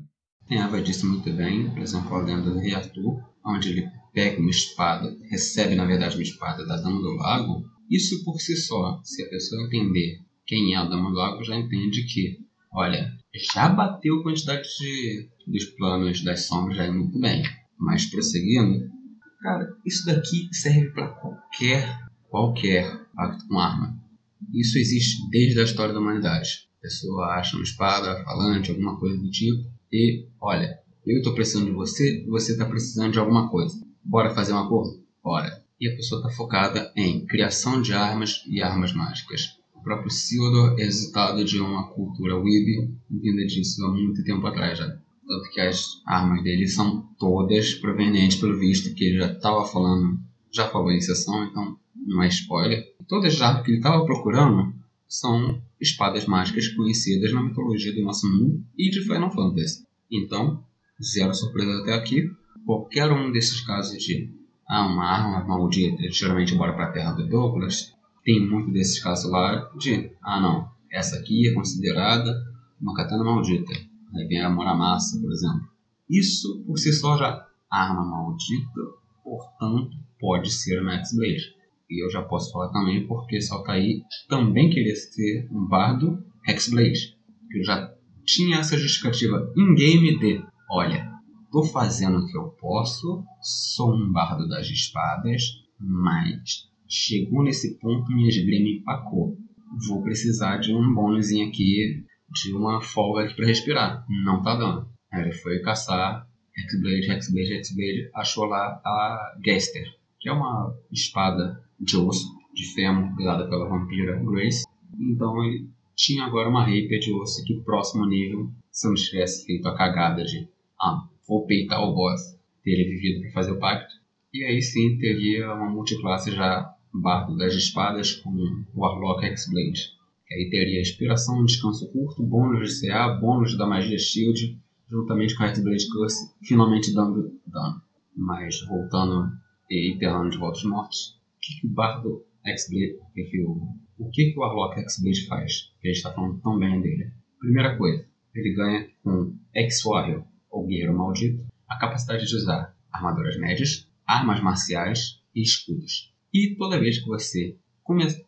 Eva disse muito bem, por exemplo, lenda do Rei Arthur, onde ele pega uma espada, recebe na verdade uma espada da Dama do Lago, Isso por si só, se a pessoa entender quem é a Dama do Lago, já entende que, olha, já bateu a quantidade de, dos planos das sombras aí muito bem. Mas prosseguindo, cara, isso daqui serve para qualquer, qualquer pacto com arma. Isso existe desde a história da humanidade. A pessoa acha uma espada, falante, alguma coisa do tipo, e olha, eu estou precisando de você, você está precisando de alguma coisa. Bora fazer um acordo? Bora. E a pessoa está focada em criação de armas e armas mágicas. O próprio Sildor é resultado de uma cultura Weeb vinda disso há muito tempo atrás já. Tanto que as armas dele são todas provenientes, pelo visto, que ele já estava falando, já falou em sessão, então não é spoiler. Todas as armas que ele estava procurando são espadas mágicas conhecidas na mitologia do nosso mundo e de Final Fantasy. Então, zero surpresa até aqui. Qualquer um desses casos de ah, uma arma maldita, geralmente bora para a terra do Douglas, tem muito desses casos lá de ah não, essa aqui é considerada uma katana maldita. Aí vem a Muramasa, por exemplo. Isso por si só já arma maldita, portanto pode ser uma X-Blade. E eu já posso falar também porque Saltaí também queria ser um bardo Hexblade. Eu já tinha essa justificativa in-game de olha, tô fazendo o que eu posso, sou um bardo das espadas, mas chegou nesse ponto minha esgrima empacou. Vou precisar de um bônusinho aqui, de uma folga aqui para respirar. Não tá dando. Aí ele foi caçar Hexblade, Hexblade, Hexblade, achou lá a Gester, que é uma espada osso, de fêmur, dada pela vampira Grace. Então ele tinha agora uma rapier de osso que próximo nível, se não tivesse feito a cagada de ah, vou peitar o boss, teria vivido para fazer o pacto. E aí sim teria uma multiclasse já bardo das espadas com Warlock X-Blade. Aí teria inspiração, descanso curto, bônus de CA, bônus da magia Shield, juntamente com a X-Blade Curse, finalmente dando dano. Mas voltando e enterrando de volta os mortos, o que, que o bardo X-Blade, que, que o, o que, que o Warlock X-Blade faz? Que a gente está falando tão bem dele. Primeira coisa, ele ganha com X-Warrior, ou guerreiro maldito, a capacidade de usar armaduras médias, armas marciais e escudos. E toda vez que você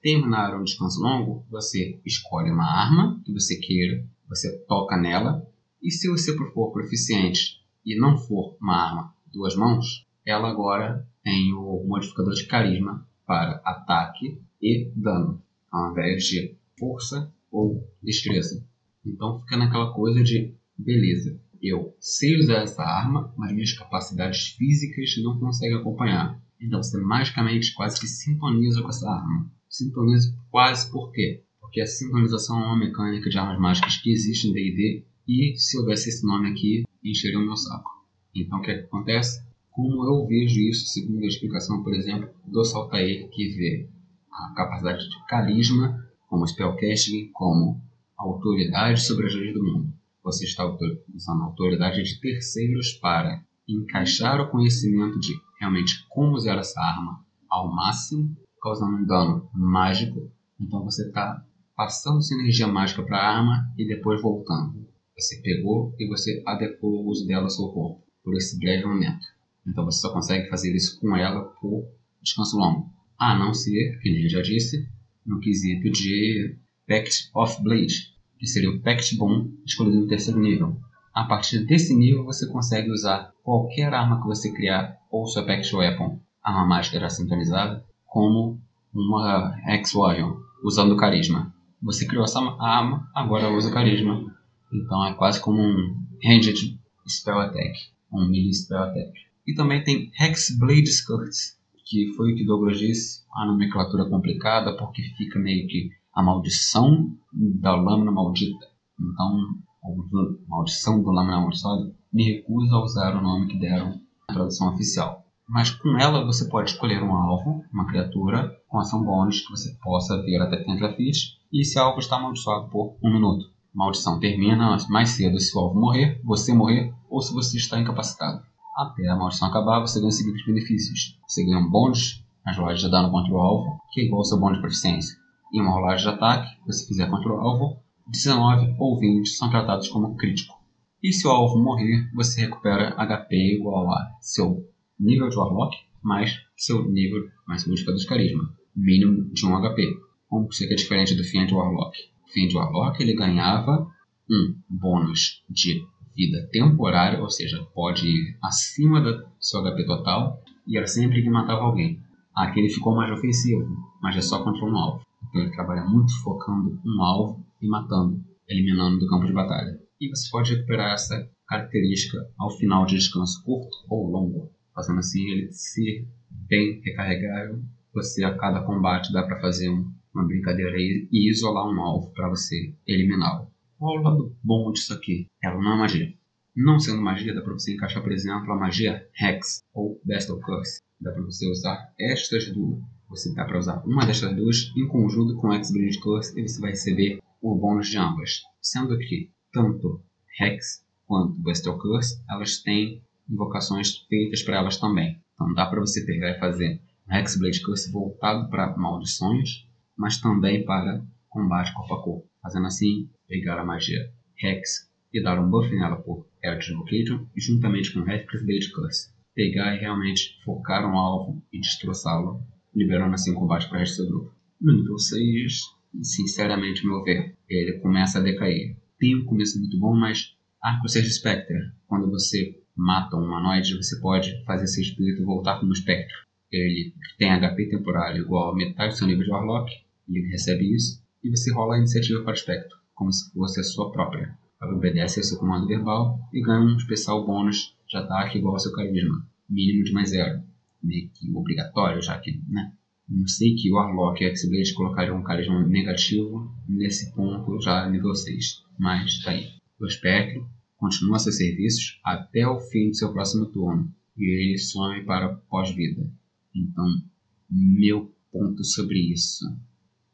terminar um descanso longo, você escolhe uma arma que você queira, você toca nela, e se você for proficiente e não for uma arma duas mãos, ela agora tem o modificador de carisma para ataque e dano, ao invés de força ou destreza. Então fica naquela coisa de beleza. Eu sei usar essa arma, mas minhas capacidades físicas não conseguem acompanhar. Então você magicamente quase que sintoniza com essa arma. Sintoniza quase por quê? Porque a sincronização é uma mecânica de armas mágicas que existe em D&D e se houvesse esse nome aqui, encheria o meu saco. Então o que, é que acontece? Como eu vejo isso, segundo a explicação, por exemplo, do Saltair, que vê a capacidade de carisma como spellcasting, como autoridade sobre as leis do mundo você está usando a autoridade de terceiros para encaixar o conhecimento de realmente como usar essa arma ao máximo, causando um dano mágico. Então você está passando sua energia mágica para a arma e depois voltando. Você pegou e você adequou o uso dela ao seu corpo por esse breve momento. Então você só consegue fazer isso com ela por descanso longo. A não ser, que nem já disse, no quesito de Pact of Blade, que seria o Pact Bomb, escolhido no terceiro nível. A partir desse nível, você consegue usar qualquer arma que você criar, ou sua Pact Weapon, arma mágica sintonizada, como uma X-Warrior, usando Carisma. Você criou essa arma, agora usa Carisma. Então é quase como um Ranged Spell Attack, um Melee Spell Attack. E também tem Hexblade Skirts, que foi o que Douglas disse, a nomenclatura complicada, porque fica meio que a maldição da lâmina maldita. Então, a maldição da lâmina amaldiçoada, me recuso a usar o nome que deram na tradução oficial. Mas com ela você pode escolher um alvo, uma criatura, com ação bônus que você possa ver até 30 feet, e esse alvo está amaldiçoado por um minuto. A maldição termina mais cedo se o alvo morrer, você morrer ou se você está incapacitado. Até a maldição acabar, você ganha os seguintes benefícios. Você ganha um bônus nas lojas de dano contra o alvo, que é igual ao seu bônus de proficiência em uma rolagem de ataque, se fizer contra o alvo, 19 ou 20 são tratados como crítico. E se o alvo morrer, você recupera HP igual a seu nível de Warlock mais seu nível mais seu modificador de carisma. mínimo de 1 HP. Como isso é diferente do Fiend Warlock? Fiend Warlock ele ganhava um bônus de vida temporária, ou seja, pode ir acima do seu HP total, e era sempre que matava alguém. Aqui ele ficou mais ofensivo, mas é só contra um alvo. Então ele trabalha muito focando um alvo e matando, eliminando do campo de batalha. E você pode recuperar essa característica ao final de descanso curto ou longo, fazendo assim ele ser bem recarregável. Você a cada combate dá para fazer um, uma brincadeira e isolar um alvo para você eliminá-lo. Qual o lado bom disso aqui? Ela não é magia. Não sendo magia, dá para você encaixar, por exemplo, a magia Hex ou Bestal Curse. Dá para você usar estas duas. Você dá para usar uma destas duas em conjunto com X-Blade Curse e você vai receber o bônus de ambas. Sendo que tanto Hex quanto Bestal Curse, elas têm invocações feitas para elas também. Então dá para você pegar e fazer um Hexblade Curse voltado para maldições, mas também para combate corpo a corpo. Fazendo assim, pegar a magia Hex e dar um buff nela por Eldritch Invocation, juntamente com Hexblade Curse. Pegar e realmente focar um alvo e destroçá-lo, liberando assim o combate para o resto do grupo. No nível 6, sinceramente, meu ver, ele começa a decair. Tem um começo muito bom, mas Arco Seja Spectre, quando você mata um humanoide, você pode fazer seu espírito voltar como espectro. Ele tem HP temporário igual a metade do seu nível de Warlock, ele recebe isso, e você rola a iniciativa para o espectro, como se fosse a sua própria. Ela obedece ao seu comando verbal e ganha um especial bônus de ataque igual ao seu carisma, mínimo de mais zero. Meio que obrigatório, já que, né? Não sei que o Warlock e o X-Blade colocariam um carisma negativo nesse ponto já nível 6, mas tá aí. O espectro continua seus serviços até o fim do seu próximo turno e ele some para pós-vida. Então, meu ponto sobre isso.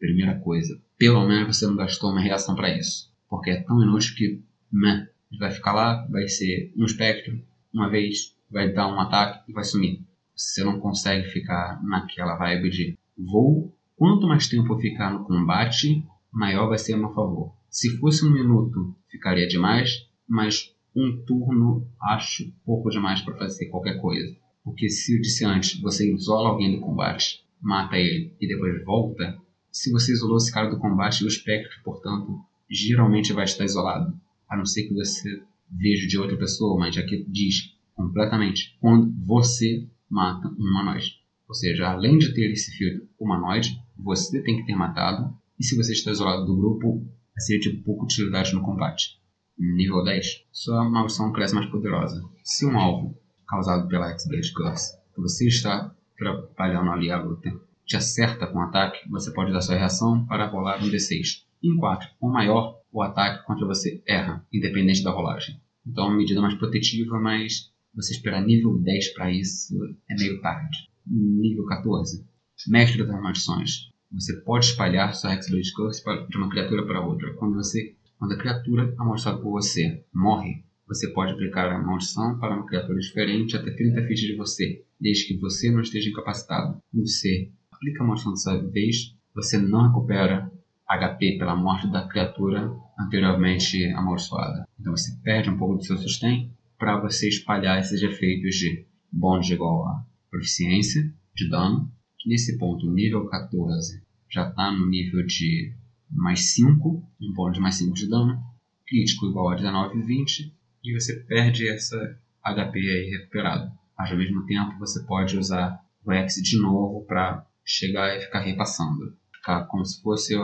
Primeira coisa, pelo menos você não gastou uma reação para isso, porque é tão inútil que meh, vai ficar lá, vai ser um espectro, uma vez, vai dar um ataque e vai sumir. Você não consegue ficar naquela vibe de vou, quanto mais tempo eu ficar no combate, maior vai ser a meu favor. Se fosse um minuto, ficaria demais, mas um turno acho pouco demais para fazer qualquer coisa. Porque se eu disse antes, você isola alguém do combate, mata ele e depois volta, se você isolou esse cara do combate, o espectro, portanto, geralmente vai estar isolado. A não ser que você veja de outra pessoa, mas aqui diz completamente quando você mata um humanoide. Ou seja, além de ter esse filtro humanoide, você tem que ter matado, e se você está isolado do grupo, vai ser de pouca utilidade no combate nível 10, sua maldição cresce mais poderosa. Se um alvo causado pela X-Blade Curse que você está trabalhando ali a luta te acerta com um ataque, você pode dar sua reação para rolar um D6. Em 4 ou maior, o ataque contra você erra, independente da rolagem. Então uma medida mais protetiva, mas você esperar nível 10 para isso é meio tarde. Nível 14. Mestre das Maldições. Você pode espalhar sua Hexblade Curse de uma criatura para outra. Quando você quando a criatura amaldiçoada por você morre, você pode aplicar a maldição para uma criatura diferente até 30 fichas de você, desde que você não esteja incapacitado. Você aplica a maldição dessa vez, você não recupera HP pela morte da criatura anteriormente amaldiçoada. Então você perde um pouco do seu sustento para você espalhar esses efeitos de bônus igual a proficiência de dano. Nesse ponto, nível 14 já está no nível de mais 5, um bônus de mais 5 de dano, crítico igual a 19 e 20, e você perde essa HP aí recuperado. Mas ao mesmo tempo você pode usar o X de novo para chegar e ficar repassando. Ficar como se fosse a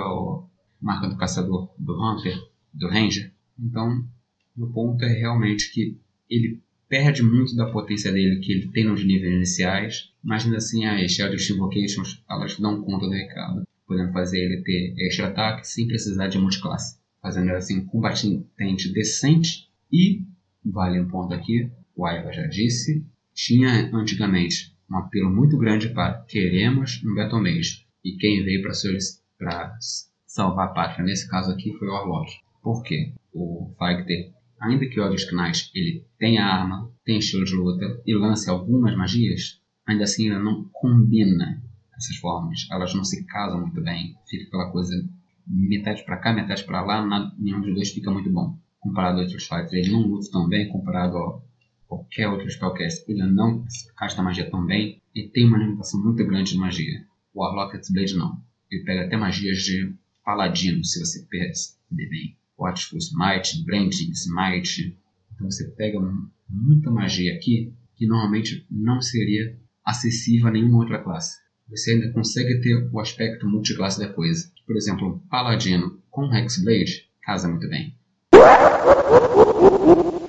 marca do caçador, do Hunter, do Ranger. Então, o ponto é realmente que ele perde muito da potência dele que ele tem nos níveis iniciais, mas ainda assim as Eldritch Invocations elas dão conta do recado podendo fazer ele ter extra ataque sem precisar de multiclasse, fazendo assim um combatente decente e, vale um ponto aqui, o Aiva já disse, tinha antigamente um apelo muito grande para queremos um Battle e quem veio para salvar a pátria nesse caso aqui foi o Warlock. Por quê? O Fighter, ainda que o August Knight ele tenha arma, tem estilo de luta e lance algumas magias, ainda assim ele não combina essas formas. Elas não se casam muito bem. Fica aquela coisa metade para cá, metade para lá, nada, nenhum dos dois fica muito bom. Comparado a outros fights, ele não luta tão bem comparado a qualquer outro spellcast. Ele não casta magia tão bem e tem uma limitação muito grande de magia. O Warlock X-Blade não. Ele pega até magias de paladino, se você perceber bem. Watchful Smite, Branding Smite. Então você pega muita magia aqui que normalmente não seria acessível a nenhuma outra classe. Você ainda consegue ter o aspecto multiclasse da coisa. Por exemplo, um Paladino com Hexblade casa muito bem.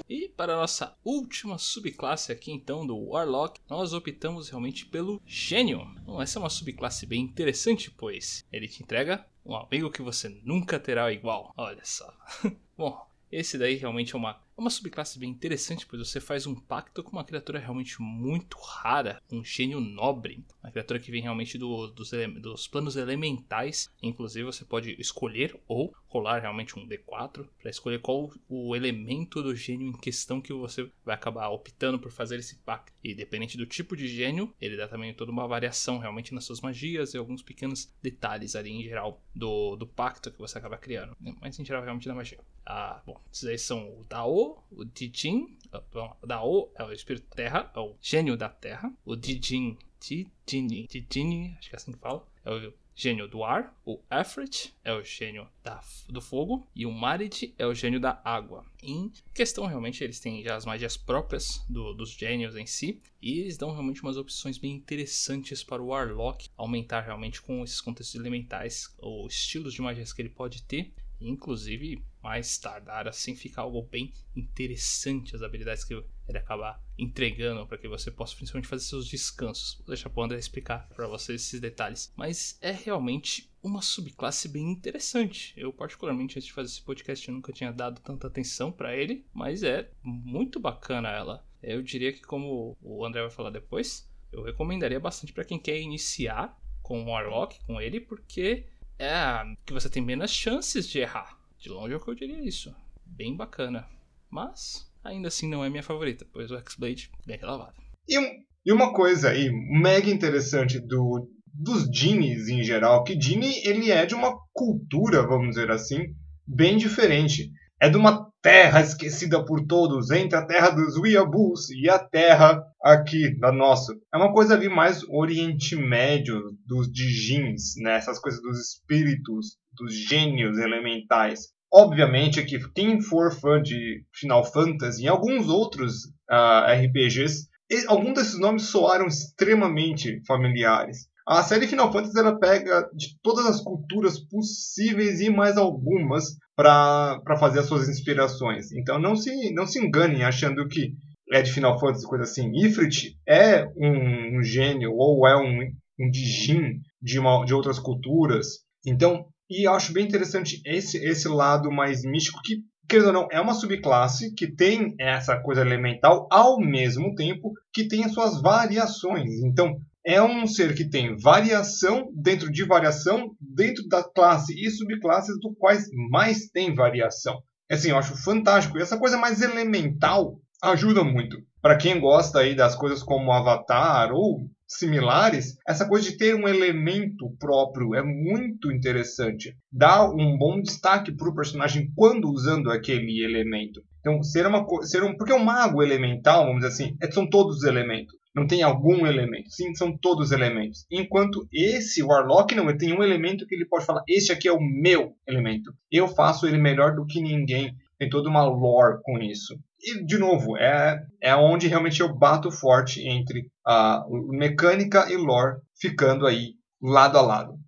E para a nossa última subclasse aqui então do Warlock, nós optamos realmente pelo Gênio. Bom, essa é uma subclasse bem interessante, pois ele te entrega um amigo que você nunca terá igual. Olha só. Bom, esse daí realmente é uma é uma subclasse bem interessante, pois você faz um pacto com uma criatura realmente muito rara, um gênio nobre. Uma criatura que vem realmente do, dos, dos, planos elementais. Inclusive, você pode escolher ou rolar realmente um D4 para escolher qual o elemento do gênio em questão que você vai acabar optando por fazer esse pacto. E dependente do tipo de gênio, ele dá também toda uma variação realmente nas suas magias e alguns pequenos detalhes ali em geral do, do pacto que você acaba criando. Mas em geral, realmente da magia. Ah, bom, esses aí são o Dao, o Dijin, o Dao é o espírito da terra, é o gênio da terra. O Dijin, Dijin, Dijin, acho que é assim que fala, é o gênio do ar. O Efret é o gênio da, do fogo. E o Marid é o gênio da água. Em questão, realmente, eles têm já as magias próprias do, dos gênios em si. E eles dão realmente umas opções bem interessantes para o Warlock aumentar realmente com esses contextos elementais, ou estilos de magias que ele pode ter. Inclusive, mais tardar assim fica algo bem interessante as habilidades que ele acabar entregando para que você possa principalmente fazer seus descansos. Vou deixar o André explicar para vocês esses detalhes. Mas é realmente uma subclasse bem interessante. Eu particularmente antes de fazer esse podcast nunca tinha dado tanta atenção para ele, mas é muito bacana ela. Eu diria que como o André vai falar depois, eu recomendaria bastante para quem quer iniciar com o Warlock, com ele, porque é que você tem menos chances de errar. De longe é eu diria isso. Bem bacana. Mas ainda assim não é minha favorita, pois o X-Blade é bem relavado. E, e uma coisa aí, mega interessante do, dos Genies em geral, que Genie ele é de uma cultura, vamos dizer assim, bem diferente. É de uma terra esquecida por todos, entre a terra dos Weeaboos e a terra aqui da nossa. É uma coisa ali mais Oriente Médio, dos Dijins, né? essas coisas dos espíritos, dos gênios elementais. Obviamente que quem for fã de Final Fantasy e alguns outros uh, ah, RPGs, alguns desses nomes soaram extremamente familiares. A série Final Fantasy ela pega de todas as culturas possíveis e mais algumas para fazer as suas inspirações. Então não se, não se enganem achando que é de Final Fantasy, coisa assim. Ifrit é um, um gênio ou é um, um Dijin de, uma, de outras culturas. Então, e acho bem interessante esse, esse lado mais místico que, querendo ou não, é uma subclasse que tem essa coisa elemental ao mesmo tempo que tem as suas variações. Então, é um ser que tem variação dentro de variação dentro da classe e subclasses do quais mais tem variação. Assim, eu acho fantástico. E essa coisa mais elemental ajuda muito. Para quem gosta aí das coisas como Avatar ou similares, essa coisa de ter um elemento próprio é muito interessante. Dá um bom destaque para o personagem quando usando aquele elemento. Então, ser uma ser um, porque o mago elemental, vamos dizer assim, é, são todos os elementos não tem algum elemento. Sim, são todos elementos. Enquanto esse Warlock não, ele tem um elemento que ele pode falar: este aqui é o meu elemento. Eu faço ele melhor do que ninguém. Tem toda uma lore com isso. E, de novo, é, é onde realmente eu bato forte entre a mecânica e lore, ficando aí lado a lado.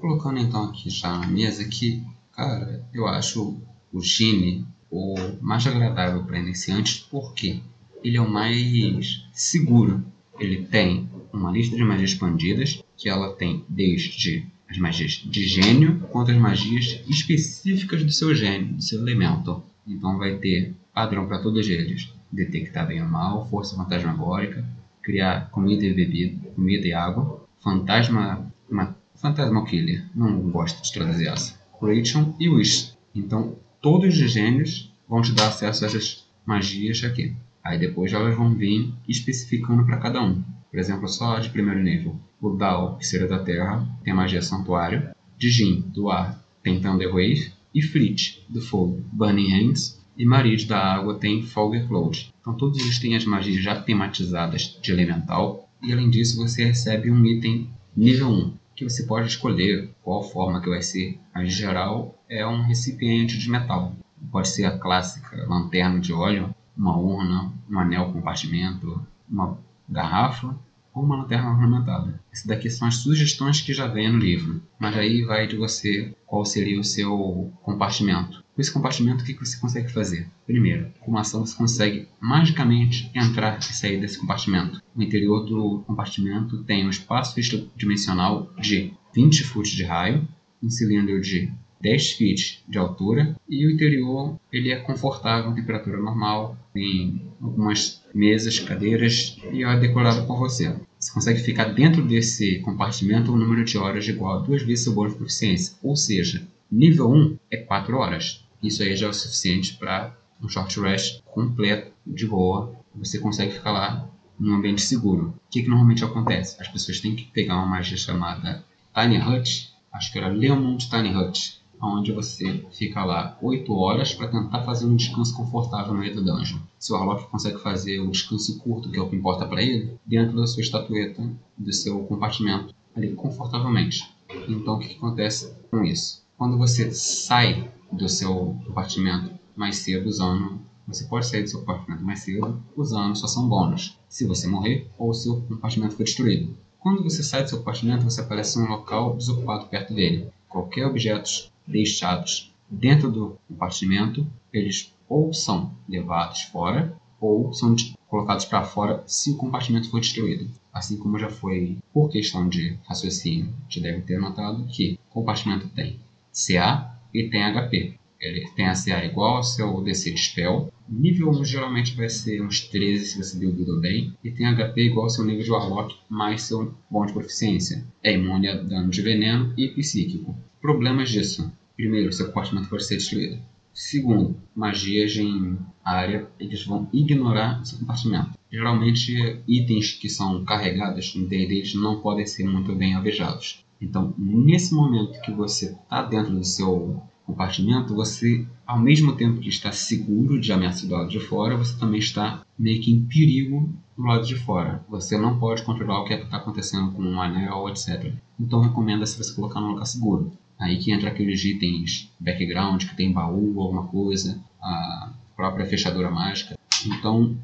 Colocando então aqui já na mesa que, cara, eu acho o Gene o mais agradável para iniciantes, por quê? Ele é o mais seguro. Ele tem uma lista de magias expandidas, que ela tem desde as magias de gênio quanto as magias específicas do seu gênio, do seu elemento. Então vai ter padrão para todos eles: detectar bem ou mal, força fantasmagórica, criar comida e bebida, comida e água, fantasma, uma, fantasma killer, não gosto de traduzir essa, creation e wish. Então todos os gênios vão te dar acesso a essas magias aqui. Aí depois elas vão vir especificando para cada um. Por exemplo, só de primeiro nível. O Dao, que seria da terra, tem magia santuário. Dijin, do ar, tem Thunder Wave. E Frit, do fogo, Burning Hands. E Marid, da água, tem Fogger Cloud. Então todos eles têm as magias já tematizadas de elemental. E além disso, você recebe um item nível 1. que você pode escolher qual forma que vai ser. Mas, em geral, é um recipiente de metal. Pode ser a clássica lanterna de óleo, uma urna, um anel compartimento, uma garrafa ou uma lanterna ornamentada. Essas daqui são as sugestões que já vem no livro, mas aí vai de você qual seria o seu compartimento. Com esse compartimento, o que você consegue fazer? Primeiro, com uma ação você consegue magicamente entrar e sair desse compartimento. O interior do compartimento tem um espaço dimensional de 20 foot de raio, um cilindro de 10 feet de altura e o interior ele é confortável em temperatura normal, tem algumas mesas, cadeiras e é decorado por você. Você consegue ficar dentro desse compartimento um número de horas igual a duas vezes seu bônus de proficiência, ou seja, nível 1 é 4 horas. Isso aí já é o suficiente para um short rest completo, de boa. Você consegue ficar lá num ambiente seguro. O que, que normalmente acontece? As pessoas têm que pegar uma magia chamada Tiny Hut, acho que era Leomund Tiny Hut, onde você fica lá 8 horas para tentar fazer um descanso confortável no meio do dungeon. Se o Warlock consegue fazer o descanso curto, que é o que importa para ele, dentro da sua estatueta, do seu compartimento, ali confortavelmente. Então o que, acontece com isso? Quando você sai do seu compartimento mais cedo usando você pode sair do seu compartimento mais cedo usando sua ação bônus, se você morrer ou se o compartimento for destruído. Quando você sai do seu compartimento, você aparece em um local desocupado perto dele. Qualquer objeto deixados dentro do compartimento, eles ou são levados fora ou são colocados para fora se o compartimento for destruído. Assim como já foi por questão de raciocínio, já deve ter notado que o compartimento tem CA e tem HP. Ele tem a CA igual ao seu DC de Spell. Nível 1 geralmente vai ser uns 13 se você buildou bem. E tem HP igual ao seu nível de Warlock mais seu bom de proficiência. É imune a dano de veneno e psíquico. Problemas disso. Primeiro, seu compartimento pode ser destruído. Segundo, magias em área, eles vão ignorar seu compartimento. Geralmente, itens que são carregados no D&D não podem ser muito bem alvejados. Então, nesse momento que você está dentro do seu compartimento, você, ao mesmo tempo que está seguro de ameaça do lado de fora, você também está meio que em perigo do lado de fora. Você não pode controlar o que é está acontecendo com um anel, etc. Então, recomenda-se você colocar num lugar seguro. Aí que entra aqueles itens background, que tem baú, alguma coisa, a própria fechadura mágica. Então,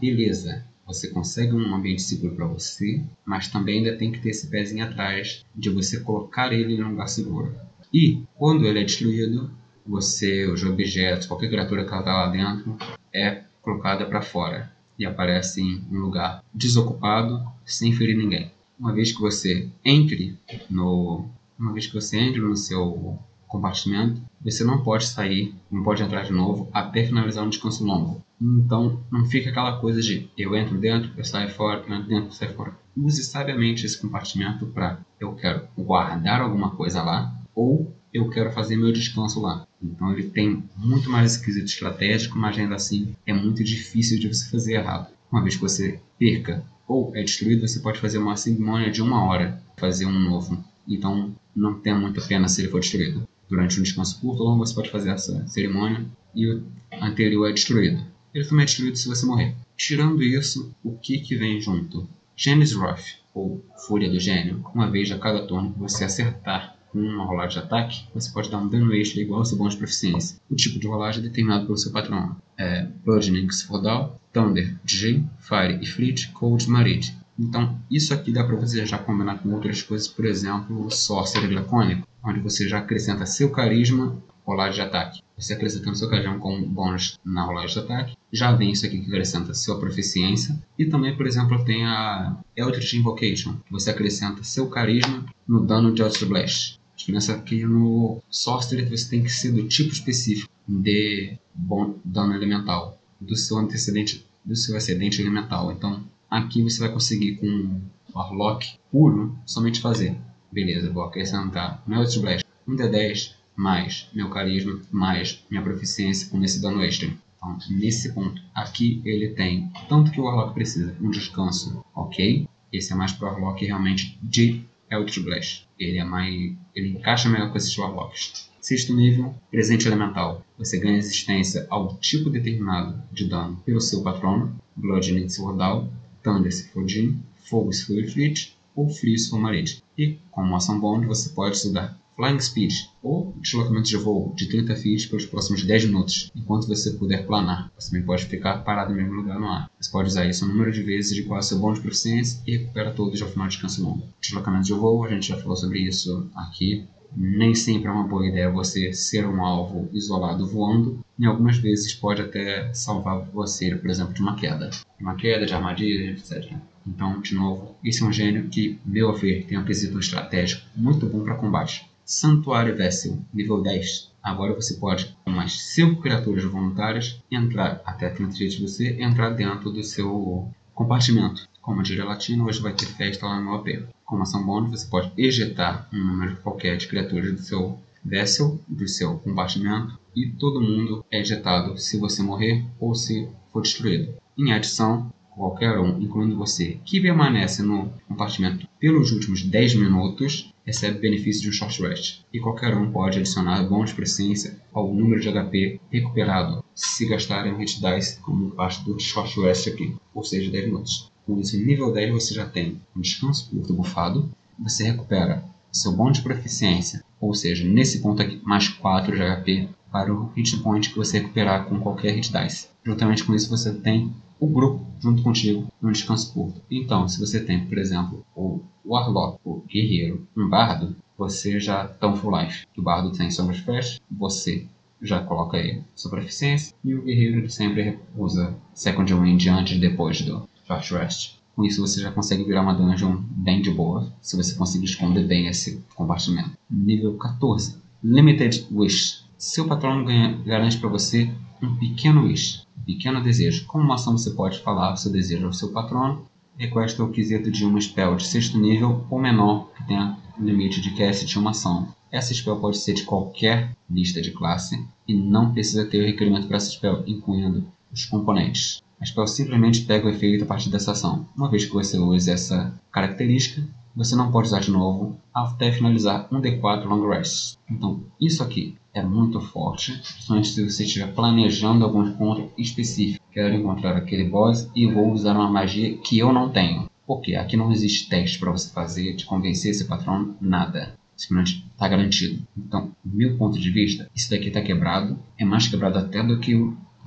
beleza, você consegue um ambiente seguro para você, mas também ainda tem que ter esse pezinho atrás de você colocar ele em um lugar seguro. E, quando ele é destruído, você, os objetos, qualquer criatura que está lá dentro, é colocada para fora e aparece em um lugar desocupado, sem ferir ninguém. Uma vez que você entre no uma vez que você entra no seu compartimento, você não pode sair, não pode entrar de novo até finalizar um descanso longo. Então, não fica aquela coisa de eu entro dentro, eu saio fora, eu entro dentro, eu saio fora. Use sabiamente esse compartimento para eu quero guardar alguma coisa lá ou eu quero fazer meu descanso lá. Então ele tem muito mais esquisito estratégico, mas ainda assim é muito difícil de você fazer errado. Uma vez que você perca ou é destruído, você pode fazer uma cerimônia de uma hora, fazer um novo. Então não tem muita pena se ele for destruído. Durante um descanso curto ou longo você pode fazer essa cerimônia e o anterior é destruído. Ele também é destruído se você morrer. Tirando isso, o que, que vem junto? Gene's Wrath, ou Fúria do Gênio. Uma vez a cada turno que você acertar com uma rolagem de ataque, você pode dar um dano extra igual ao seu bônus de proficiência. O tipo de rolagem é determinado pelo seu patrão. É Bludgeoning Sfordal, Thunder, G, Fire e Fleet, Cold, Marit. Então, isso aqui dá para você já combinar com outras coisas, por exemplo, o Sorcerer Lacônico, onde você já acrescenta seu carisma, rolagem de ataque. Você acrescentando seu carisma como bônus na rolagem de ataque, já vem isso aqui que acrescenta sua proficiência. E também, por exemplo, tem a Eldritch Invocation, que você acrescenta seu carisma no dano de Eldritch Blast. A diferença aqui no Sorcerer você tem que ser do tipo específico de bom dano elemental, do seu antecedente, do seu excedente elemental. Então, Aqui você vai conseguir com Warlock puro somente fazer. Beleza, vou acrescentar meu Blast 1d10 mais meu carisma mais minha proficiência com esse dano extra. Então, nesse ponto aqui ele tem tanto que o Warlock precisa, um descanso, ok? Esse é mais para o Warlock realmente de Eldritch Blast. Ele é mais, ele encaixa melhor com esses Warlocks. Sexto nível, presente elemental. Você ganha resistência ao tipo determinado de dano pelo seu patrono, Bludgeoning Swordal, Thunder se for Jin, Fogo se for Ifrit, ou Free Submarine. E, como ação bônus, você pode estudar Flying Speed, ou deslocamento de voo de 30 feet pelos próximos 10 minutos, enquanto você puder planar. Você também pode ficar parado no mesmo lugar no ar. Você pode usar isso um número de vezes de qual seu bônus de proficiência e recupera todos ao final de descanso longo. Deslocamento de voo, a gente já falou sobre isso aqui. Nem sempre é uma boa ideia você ser um alvo isolado voando, e algumas vezes pode até salvar você, por exemplo, de uma queda. De uma queda, de armadilha, etc. Então, de novo, esse é um gênio que, meu ver, tem um quesito estratégico muito bom para combate. Santuário Vessel, nível 10. Agora você pode, com mais 5 criaturas voluntárias, entrar até 30 de você, entrar dentro do seu compartimento. Como diria latino, hoje vai ter festa lá no AP. Como ação bônus, você pode ejetar um número qualquer de criaturas do seu vessel, do seu compartimento, e todo mundo é ejetado se você morrer ou se for destruído. Em adição, qualquer um, incluindo você, que permanece no compartimento pelos últimos 10 minutos, recebe benefício de um short rest. E qualquer um pode adicionar bônus de presença ao número de HP recuperado, se gastarem hit dice como parte do short rest aqui, ou seja, 10 minutos. Isso, no nível 10 você já tem um descanso curto bufado, você recupera seu bônus de proficiência, ou seja, nesse ponto aqui, mais 4 de HP para o hit point que você recuperar com qualquer hit dice. Juntamente com isso, você tem o grupo junto contigo no descanso curto. Então, se você tem, por exemplo, o Warlock, o Guerreiro, um Bardo, você já está um full life. O Bardo tem sombras flash, você já coloca aí sua proficiência, e o Guerreiro sempre usa Second Wind antes e depois do Short Rest. Com isso você já consegue virar uma dungeon bem de boa, se você conseguir esconder bem esse compartimento. Nível 14. Limited Wish. Seu patrono ganha, garante para você um pequeno wish pequeno desejo. Como uma ação você pode falar o seu desejo ao seu patrono. Requesta o quesito de uma spell de sexto nível ou menor que tenha limite de cast de uma ação. Essa spell pode ser de qualquer lista de classe e não precisa ter o requerimento para essa spell, incluindo os componentes. A spell simplesmente pega o efeito a partir dessa ação. Uma vez que você use essa característica, você não pode usar de novo até finalizar um D4 Long Rest. Então, isso aqui é muito forte, principalmente se você estiver planejando algum encontro específico. Quero encontrar aquele boss e vou usar uma magia que eu não tenho. Porque aqui não existe teste para você fazer, de convencer esse patrão, nada. Simplesmente está garantido. Então, meu ponto de vista, isso daqui está quebrado. É mais quebrado até do que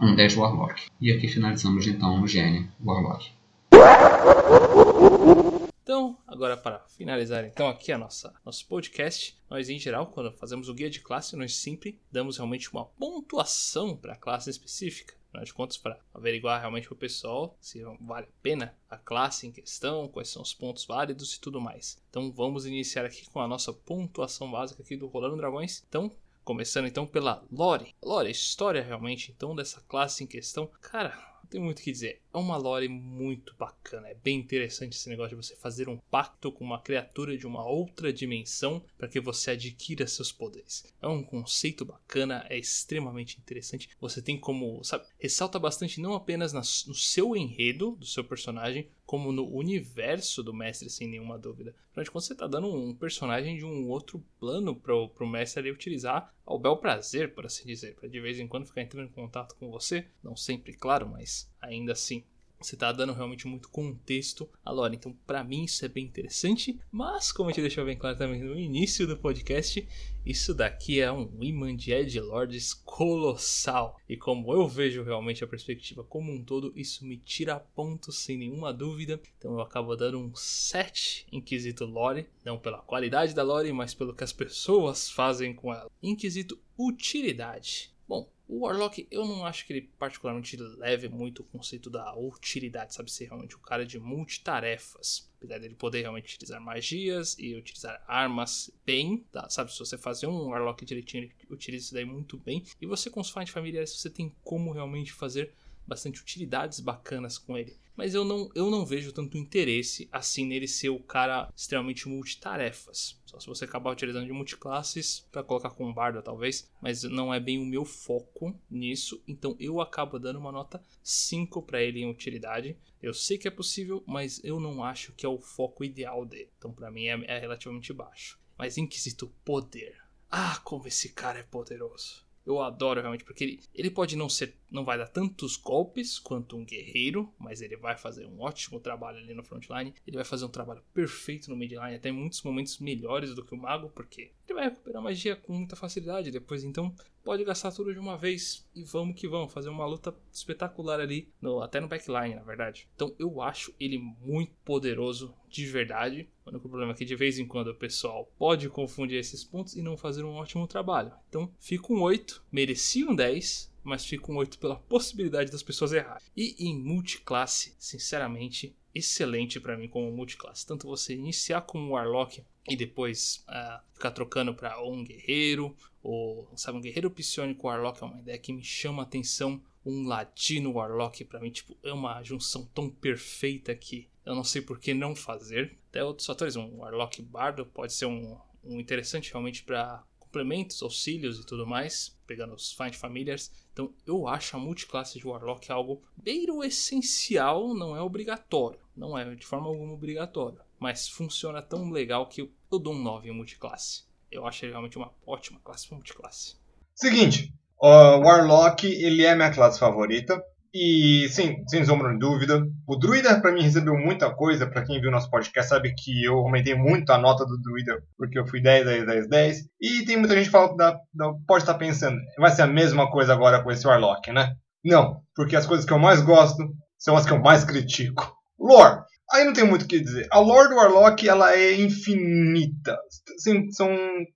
um 10 Warlock. E aqui finalizamos então o gênio Warlock. Então, agora para finalizar então aqui a nossa nosso podcast, nós em geral, quando fazemos o guia de classe, nós sempre damos realmente uma pontuação para a classe específica. Afinal de contas, para averiguar realmente para o pessoal se vale a pena a classe em questão, quais são os pontos válidos e tudo mais. Então vamos iniciar aqui com a nossa pontuação básica aqui do Rolando Dragões. Então, começando então pela Lore. Lore, história realmente então dessa classe em questão. Cara, tem muito o que dizer. É uma lore muito bacana. É bem interessante esse negócio de você fazer um pacto com uma criatura de uma outra dimensão para que você adquira seus poderes. É um conceito bacana, é extremamente interessante. Você tem como, sabe, ressalta bastante não apenas no seu enredo do seu personagem, como no universo do mestre, sem nenhuma dúvida. Afinal quando você está dando um personagem de um outro plano para o mestre ali utilizar ao bel prazer, por assim dizer, para de vez em quando ficar entrando em contato com você. Não sempre, claro, mas ainda assim. Você está dando realmente muito contexto à lore. Então, para mim, isso é bem interessante. Mas, como a gente deixou bem claro também no início do podcast, isso daqui é um imã de Ed Lords colossal. E como eu vejo realmente a perspectiva como um todo, isso me tira pontos sem nenhuma dúvida. Então eu acabo dando um 7 em quesito lore. Não pela qualidade da lore, mas pelo que as pessoas fazem com ela. Em quesito utilidade. Bom, o Warlock, eu não acho que ele particularmente leve muito o conceito da utilidade, sabe? Ser realmente um cara de multitarefas. Apesar dele poder realmente utilizar magias e utilizar armas bem, tá? sabe? Se você fazer um Warlock direitinho, ele utiliza isso daí muito bem. E você com os Find familiares, você tem como realmente fazer bastante utilidades bacanas com ele. Mas eu não, eu não vejo tanto interesse assim nele ser o cara extremamente multitarefas. Só se você acabar utilizando de multiclasses para colocar com bardo talvez, mas não é bem o meu foco nisso, então eu acabo dando uma nota 5 para ele em utilidade. Eu sei que é possível, mas eu não acho que é o foco ideal dele. Então para mim é, é relativamente baixo. Mas em quesito poder, ah, como esse cara é poderoso. Eu adoro realmente, porque ele, ele pode não ser. Não vai dar tantos golpes quanto um guerreiro, mas ele vai fazer um ótimo trabalho ali no frontline. Ele vai fazer um trabalho perfeito no midline, até em muitos momentos melhores do que o mago, porque ele vai recuperar magia com muita facilidade depois, então pode gastar tudo de uma vez e vamos que vamos, fazer uma luta espetacular ali, no, até no backline, na verdade. Então eu acho ele muito poderoso de verdade. O único problema é que de vez em quando o pessoal pode confundir esses pontos e não fazer um ótimo trabalho. Então fica um 8, merecia um 10, mas fica um 8 pela possibilidade das pessoas errarem. E em multiclasse, sinceramente, excelente para mim como multiclasse. Tanto você iniciar com um Warlock e depois uh, ficar trocando para um guerreiro, ou sabe, um guerreiro psionico Warlock é uma ideia que me chama a atenção. Um ladino Warlock para mim tipo, é uma junção tão perfeita que eu não sei por que não fazer. Até outros fatores, um Warlock Bardo pode ser um, um interessante realmente para complementos, auxílios e tudo mais, pegando os Find Familiars. Então eu acho a multiclasse de Warlock algo beiro essencial, não é obrigatório. Não é de forma alguma obrigatório. Mas funciona tão legal que eu dou um 9 em multiclasse. Eu acho realmente uma ótima classe multiclasse. Seguinte, o Warlock ele é minha classe favorita. E sim, sem sombra de dúvida, o Druida para mim recebeu muita coisa. Para quem viu nosso podcast sabe que eu aumentei muito a nota do Druida porque eu fui 10, 10, 10, 10. E tem muita gente que fala, da, da, pode estar pensando, vai ser a mesma coisa agora com esse Warlock, né? Não, porque as coisas que eu mais gosto são as que eu mais critico. Lore. Aí não tem muito o que dizer. A lore do Warlock ela é infinita. São, são,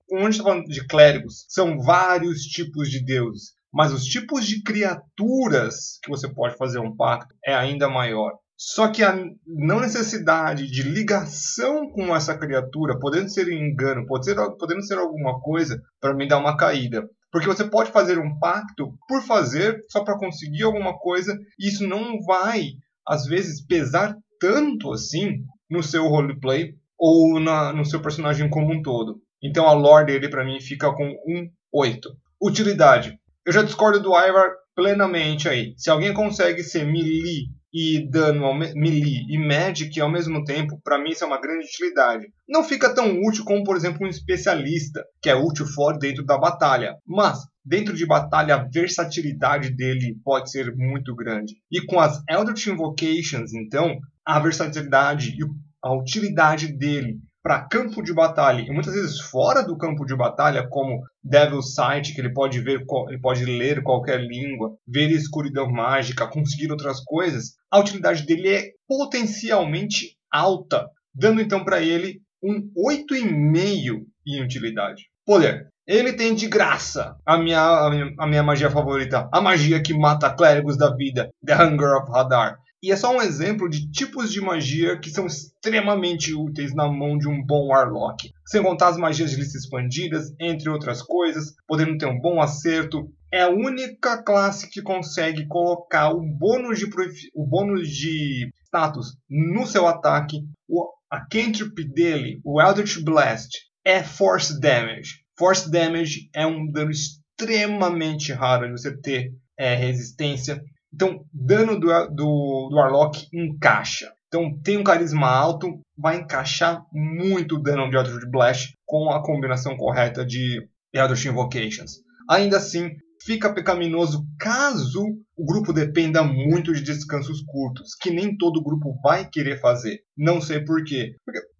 como a gente está falando de clérigos, são vários tipos de deuses. Mas os tipos de criaturas que você pode fazer um pacto é ainda maior. Só que a não necessidade de ligação com essa criatura, podendo ser engano, pode ser, podendo ser alguma coisa, para me dar uma caída. Porque você pode fazer um pacto por fazer, só para conseguir alguma coisa, e isso não vai, às vezes, pesar tanto assim no seu roleplay ou na, no seu personagem como um todo. Então a lore dele, para mim, fica com um 8. Utilidade. Eu já discordo do Ivar plenamente aí. Se alguém consegue ser melee e dano melee e magic ao mesmo tempo, para mim isso é uma grande utilidade. Não fica tão útil como, por exemplo, um especialista, que é útil fora dentro da batalha, mas dentro de batalha a versatilidade dele pode ser muito grande. E com as Eldritch Invocations, então, a versatilidade e a utilidade dele para campo de batalha e muitas vezes fora do campo de batalha, como Devil's Sight, que ele pode ver, ele pode ler qualquer língua, ver escuridão mágica, conseguir outras coisas, a utilidade dele é potencialmente alta, dando então para ele um 8,5 em utilidade. Poder. Ele tem de graça a minha, a minha, a minha magia favorita, a magia que mata clérigos da vida, The Hunger of Hadar. E é só um exemplo de tipos de magia que são extremamente úteis na mão de um bom Warlock. Sem contar as magias de listas expandidas, entre outras coisas, podendo ter um bom acerto. É a única classe que consegue colocar o bônus de, o bônus de status no seu ataque. O, a cantrip dele, o Eldritch Blast, é Force Damage. Force Damage é um dano extremamente raro de você ter é, resistência. Então, dano do, do, do Warlock encaixa. Então, tem um carisma alto, vai encaixar muito dano de Eldritch Blast com a combinação correta de Eldritch Invocations. Ainda assim, fica pecaminoso caso o grupo dependa muito de descansos curtos, que nem todo grupo vai querer fazer. Não sei porquê.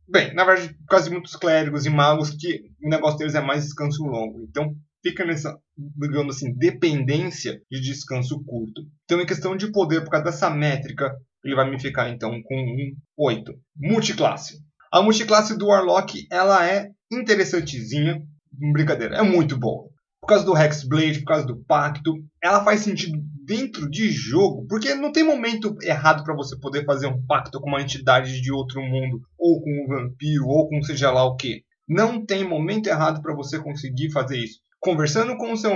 Bem, na verdade, de muitos clérigos e magos que o negócio deles é mais descanso longo. Então, fica nessa, digamos assim, dependência de descanso curto. Então, em questão de poder, por causa dessa métrica, ele vai me ficar então com um 8. Multiclasse. A multiclasse do Warlock, ela é interessantezinha, brincadeira, é muito boa. Por causa do Hexblade, por causa do pacto, ela faz sentido dentro de jogo, porque não tem momento errado para você poder fazer um pacto com uma entidade de outro mundo, ou com um vampiro, ou com seja lá o que. Não tem momento errado para você conseguir fazer isso conversando com o seu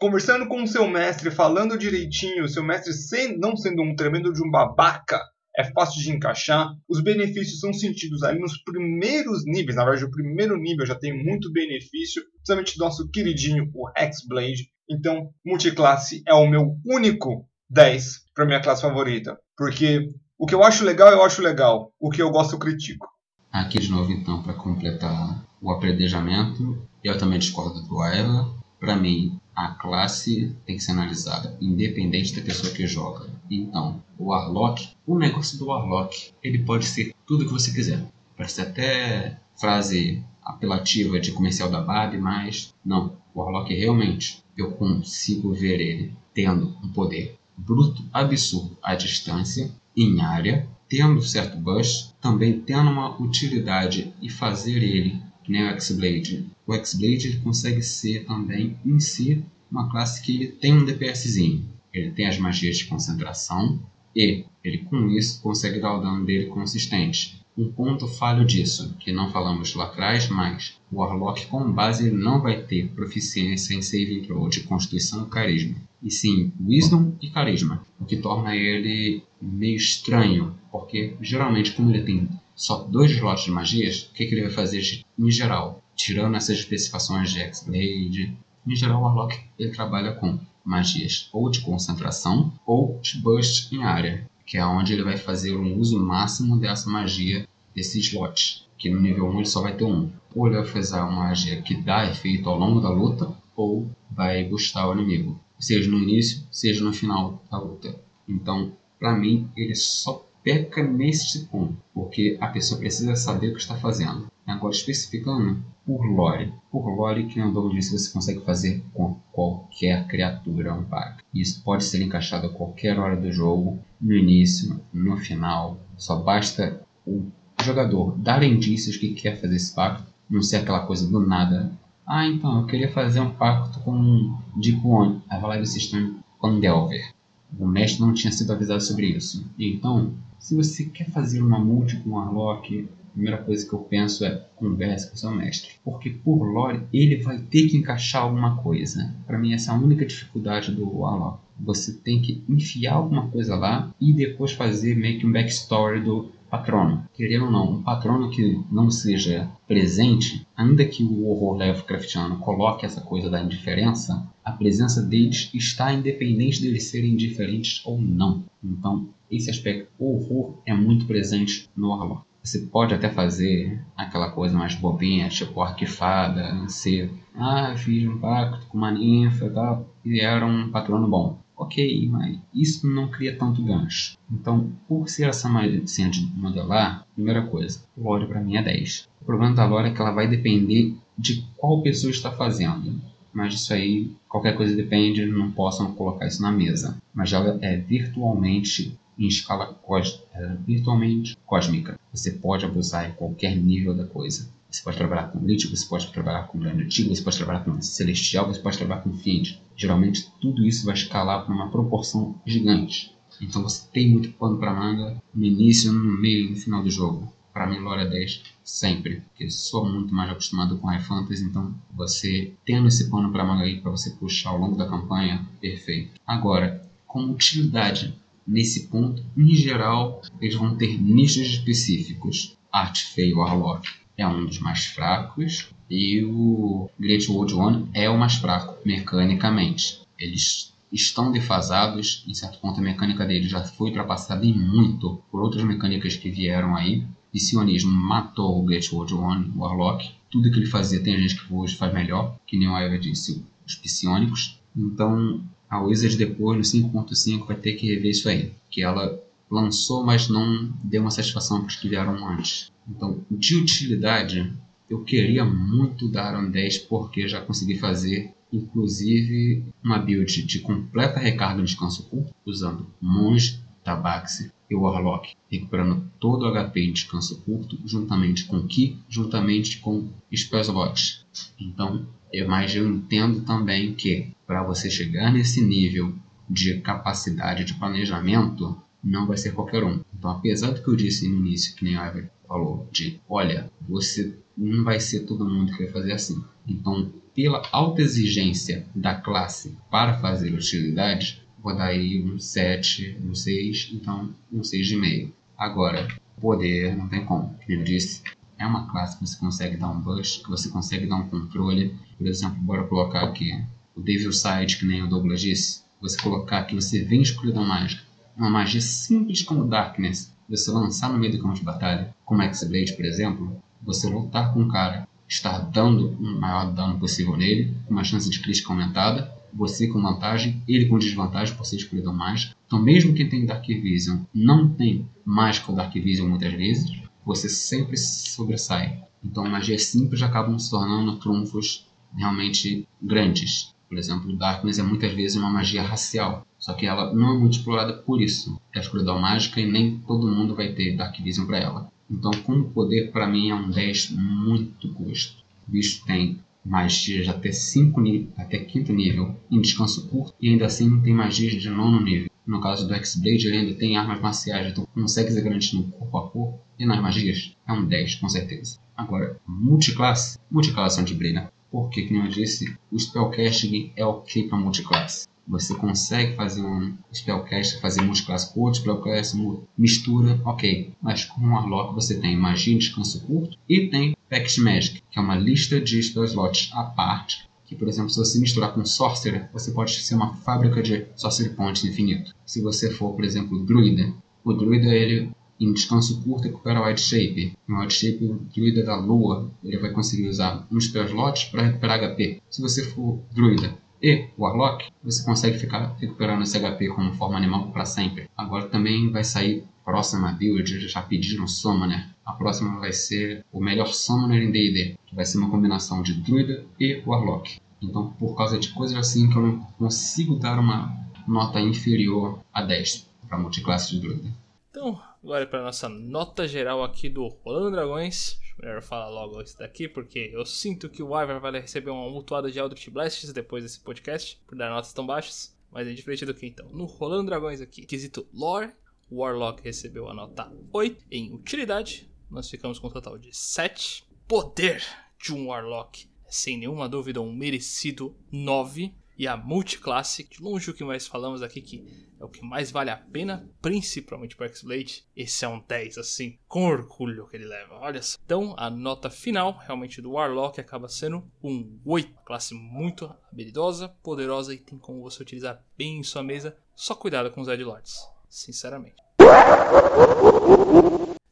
conversando com o seu mestre, falando direitinho, seu mestre sem, não sendo um tremendo de um babaca, é fácil de encaixar. Os benefícios são sentidos ali nos primeiros níveis. Na verdade, o primeiro nível já tem muito benefício, principalmente do nosso queridinho, o Hexblade. Então, multiclasse é o meu único 10 para minha classe favorita. Porque o que eu acho legal, eu acho legal. O que eu gosto, eu critico. Aqui de novo, então, para completar o apredejamento, eu também discordo do Ayla. Para mim, a classe tem que ser analisada, independente da pessoa que joga. Então, o Warlock, o negócio do Warlock, ele pode ser tudo que você quiser. Parece até frase apelativa de comercial da Barbie, mas não. O Warlock realmente, eu consigo ver ele tendo um poder bruto absurdo à distância, em área, tendo certo bush, também tendo uma utilidade e fazer ele que nem o X-Blade. O X-Blade consegue ser também, em si, uma classe que ele tem um DPSzinho. Ele tem as magias de concentração e ele com isso consegue dar o dano dele consistente. Um ponto falho disso, que não falamos lá atrás, mas o Warlock com base não vai ter proficiência em Saving Throw de Constituição e Carisma, e sim Wisdom e Carisma, o que torna ele meio estranho, porque geralmente como ele tem só dois slots de magias, o que, que ele vai fazer em geral? Tirando essas especificações de X-Blade, em geral o Warlock ele trabalha com magias ou de concentração ou de burst em área, que é onde ele vai fazer um uso máximo dessa magia, desse slot, que no nível 1 ele só vai ter um. Ou ele vai fazer uma magia que dá efeito ao longo da luta, ou vai boostar o inimigo, seja no início, seja no final da luta. Então, para mim, ele só peca neste ponto, porque a pessoa precisa saber o que está fazendo. Agora, especificando por lore. Por lore, que o Douglas disse, você consegue fazer com qualquer criatura um pacto. Isso pode ser encaixado a qualquer hora do jogo, no início, no final. Só basta o jogador dar indícios que quer fazer esse pacto, não ser aquela coisa do nada. Ah, então, eu queria fazer um pacto com Deep One. Aí vai lá e vocês com Delver. O mestre não tinha sido avisado sobre isso. Então, se você quer fazer uma multi com Warlock, a primeira coisa que eu penso é converse com seu mestre. Porque por lore ele vai ter que encaixar alguma coisa. Para mim essa é a única dificuldade do Warlock. Você tem que enfiar alguma coisa lá e depois fazer meio que um backstory do patrono. Querendo ou não, um patrono que não seja presente, ainda que o horror Lovecraftiano coloque essa coisa da indiferença, a presença deles está independente deles serem indiferentes ou não. Então, esse aspecto horror é muito presente no Warlock. Você pode até fazer aquela coisa mais bobinha, tipo arquifada, ser, ah, fiz um pacto com uma ninfa e tal, e era um patrono bom. Ok, mas isso não cria tanto gancho. Então, por ser essa magia de modelar, primeira coisa, lore para mim é 10. O problema da lore é que ela vai depender de qual pessoa está fazendo mas isso aí, qualquer coisa depende, não possam colocar isso na mesa. Mas ela é virtualmente em escala cós é, virtualmente cósmica. Você pode abusar em qualquer nível da coisa. Você pode trabalhar com Lich, você pode trabalhar com Grande Antigo, você pode trabalhar com Celestial, você pode trabalhar com Fiend. Geralmente tudo isso vai escalar para uma proporção gigante. Então você tem muito pano para manga no início, no meio e no final do jogo para mim Lore 10 sempre, porque sou muito mais acostumado com High Fantasy, então você tendo esse pano para manga aí para você puxar ao longo da campanha, perfeito. Agora, como utilidade nesse ponto, em geral, eles vão ter nichos específicos. Arte Feio Warlock é um dos mais fracos e o Great World One é o mais fraco mecanicamente. Eles estão defasados, em certo ponto a mecânica deles já foi ultrapassada em muito por outras mecânicas que vieram aí, Psionismo matou o Great World One, o Warlock. Tudo que ele fazia tem gente que hoje faz melhor, que nem o Eva disse, os psionicos. Então, a Wizard depois, no 5.5, vai ter que rever isso aí. Que ela lançou, mas não deu uma satisfação para os que vieram antes. Então, de utilidade, eu queria muito dar um 10 porque já consegui fazer inclusive uma build de completa recarga de descanso curto, usando Monge, Tabaxi e Warlock, recuperando todo o HP em descanso curto, juntamente com Ki, juntamente com Spellslot. Então, eu, mas eu entendo também que para você chegar nesse nível de capacidade de planejamento, não vai ser qualquer um. Então, apesar do que eu disse no início, que nem a falou, de olha, você não vai ser todo mundo que vai fazer assim. Então, pela alta exigência da classe para fazer utilidade, vou dar aí um 7, um 6, então um 6,5. Agora, poder não tem como. Como eu disse, é uma classe que você consegue dar um bush, que você consegue dar um controle. Por exemplo, bora colocar aqui o Devil Side, que nem o Douglas disse. Você colocar que você vem escuridão mágica. Uma magia simples como Darkness. Você lançar no meio do campo de batalha, como X-Blade, por exemplo. Você lutar com um cara, estar dando o maior dano possível nele, com uma chance de crítica aumentada você com vantagem, ele com desvantagem por ser escolhido mais. Então, mesmo quem tem Dark Vision não tem mágica ou Dark Vision muitas vezes, você sempre sobressai. Então, magias simples acabam se tornando trunfos realmente grandes. Por exemplo, Darkness é muitas vezes uma magia racial, só que ela não é muito explorada por isso. É a escuridão mágica e nem todo mundo vai ter Dark Vision para ela. Então, como poder, para mim é um 10 muito custo. O bicho tem magias até 5 nível, até quinto nível em descanso curto e ainda assim tem magias de nono nível. No caso do X-Blade, ele ainda tem armas marciais, então consegue ser garantir no corpo a corpo e nas magias. É um 10, com certeza. Agora, multiclasse, multiclasse é onde brilha. Porque, como eu disse, o spellcasting é ok para multiclasse. Você consegue fazer um spellcast, fazer multiclasse com outro spellcast, mistura, ok. Mas com o Warlock você tem magia em descanso curto e tem Pact Magic, que é uma lista de spell slots à parte. Que, por exemplo, se você misturar com Sorcerer, você pode ser uma fábrica de Sorcery Points infinito. Se você for, por exemplo, Druida, o Druida ele em descanso curto recupera White Shape. No White Shape, o druida da lua, ele vai conseguir usar um spell slot para recuperar HP. Se você for druida e Warlock, você consegue ficar recuperando esse HP como forma animal para sempre. Agora também vai sair próxima build, já pediram Summoner. A próxima vai ser o melhor Summoner em D&D, que vai ser uma combinação de druida e Warlock. Então, por causa de coisas assim que eu não consigo dar uma nota inferior a 10 para multiclasse de druida. Então, agora para nossa nota geral aqui do Rolando Dragões. Melhor falar logo isso daqui, porque eu sinto que o Ivor vai receber uma mutuada de Eldritch Blasts depois desse podcast, por dar notas tão baixas. Mas é diferente do que então. No Rolando Dragões aqui, quesito Lore, Warlock recebeu a nota 8. Em utilidade, nós ficamos com um total de 7. Poder de um Warlock, sem nenhuma dúvida, um merecido 9. E a multiclasse, de longe o que mais falamos aqui, que é o que mais vale a pena, principalmente para X-Blade. Esse é um 10, assim, com orgulho que ele leva, olha só. Então, a nota final, realmente, do Warlock acaba sendo um 8. Uma classe muito habilidosa, poderosa e tem como você utilizar bem em sua mesa. Só cuidado com os Lords, sinceramente.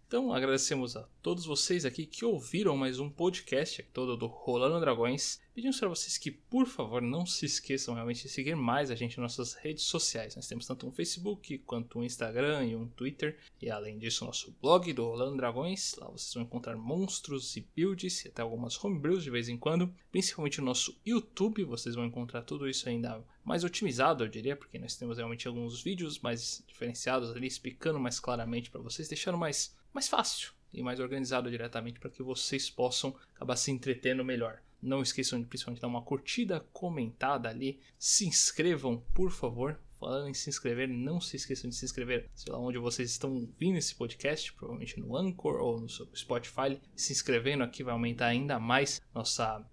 Então agradecemos a todos vocês aqui que ouviram mais um podcast todo do Rolando Dragões. Pedimos para vocês que, por favor, não se esqueçam realmente de seguir mais a gente nas nossas redes sociais. Nós temos tanto um Facebook quanto um Instagram e um Twitter. E além disso, nosso blog do Rolando Dragões. Lá vocês vão encontrar monstros e builds e até algumas homebrews de vez em quando. Principalmente no nosso YouTube, vocês vão encontrar tudo isso ainda mais otimizado, eu diria, porque nós temos realmente alguns vídeos mais diferenciados ali, explicando mais claramente para vocês, deixando mais mais fácil e mais organizado diretamente para que vocês possam acabar se entretendo melhor. Não esqueçam de principalmente dar uma curtida, comentada ali, se inscrevam, por favor, Falando em se inscrever, não se esqueçam de se inscrever, sei lá onde vocês estão ouvindo esse podcast, provavelmente no Anchor ou no Spotify. Se inscrevendo aqui vai aumentar ainda mais nossa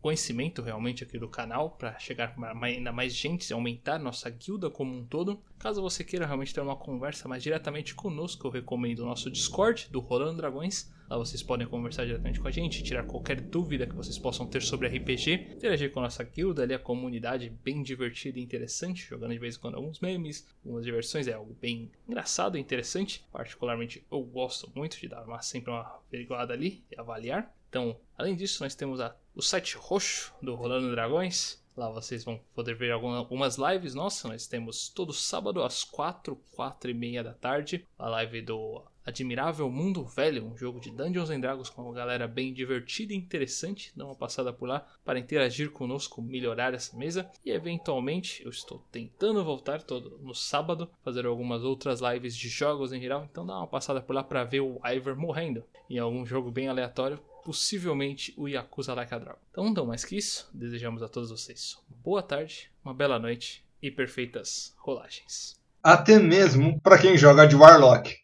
conhecimento realmente aqui do canal para chegar ainda mais gente, aumentar nossa guilda como um todo. Caso você queira realmente ter uma conversa mais diretamente conosco, eu recomendo o nosso Discord do Rolando Dragões. Lá vocês podem conversar diretamente com a gente, tirar qualquer dúvida que vocês possam ter sobre RPG, interagir com a nossa guilda ali, a comunidade bem divertida e interessante, jogando de vez em quando alguns memes, algumas diversões, é algo bem engraçado e interessante. Particularmente eu gosto muito de dar uma, sempre uma averiguada ali e avaliar. Então, além disso, nós temos a, o site roxo do Rolando Dragões. Lá vocês vão poder ver algumas lives nossas. Nós temos todo sábado às 4, 4 e meia da tarde. A live do Admirável Mundo Velho, um jogo de Dungeons and Dragons com uma galera bem divertida e interessante. Dá uma passada por lá para interagir conosco, melhorar essa mesa. E eventualmente eu estou tentando voltar todo no sábado, fazer algumas outras lives de jogos em geral. Então dá uma passada por lá para ver o Ivor morrendo em algum jogo bem aleatório. Possivelmente o Yakuza Like a Dragon. Então, não mais que isso, desejamos a todos vocês uma boa tarde, uma bela noite e perfeitas rolagens. Até mesmo para quem joga de Warlock.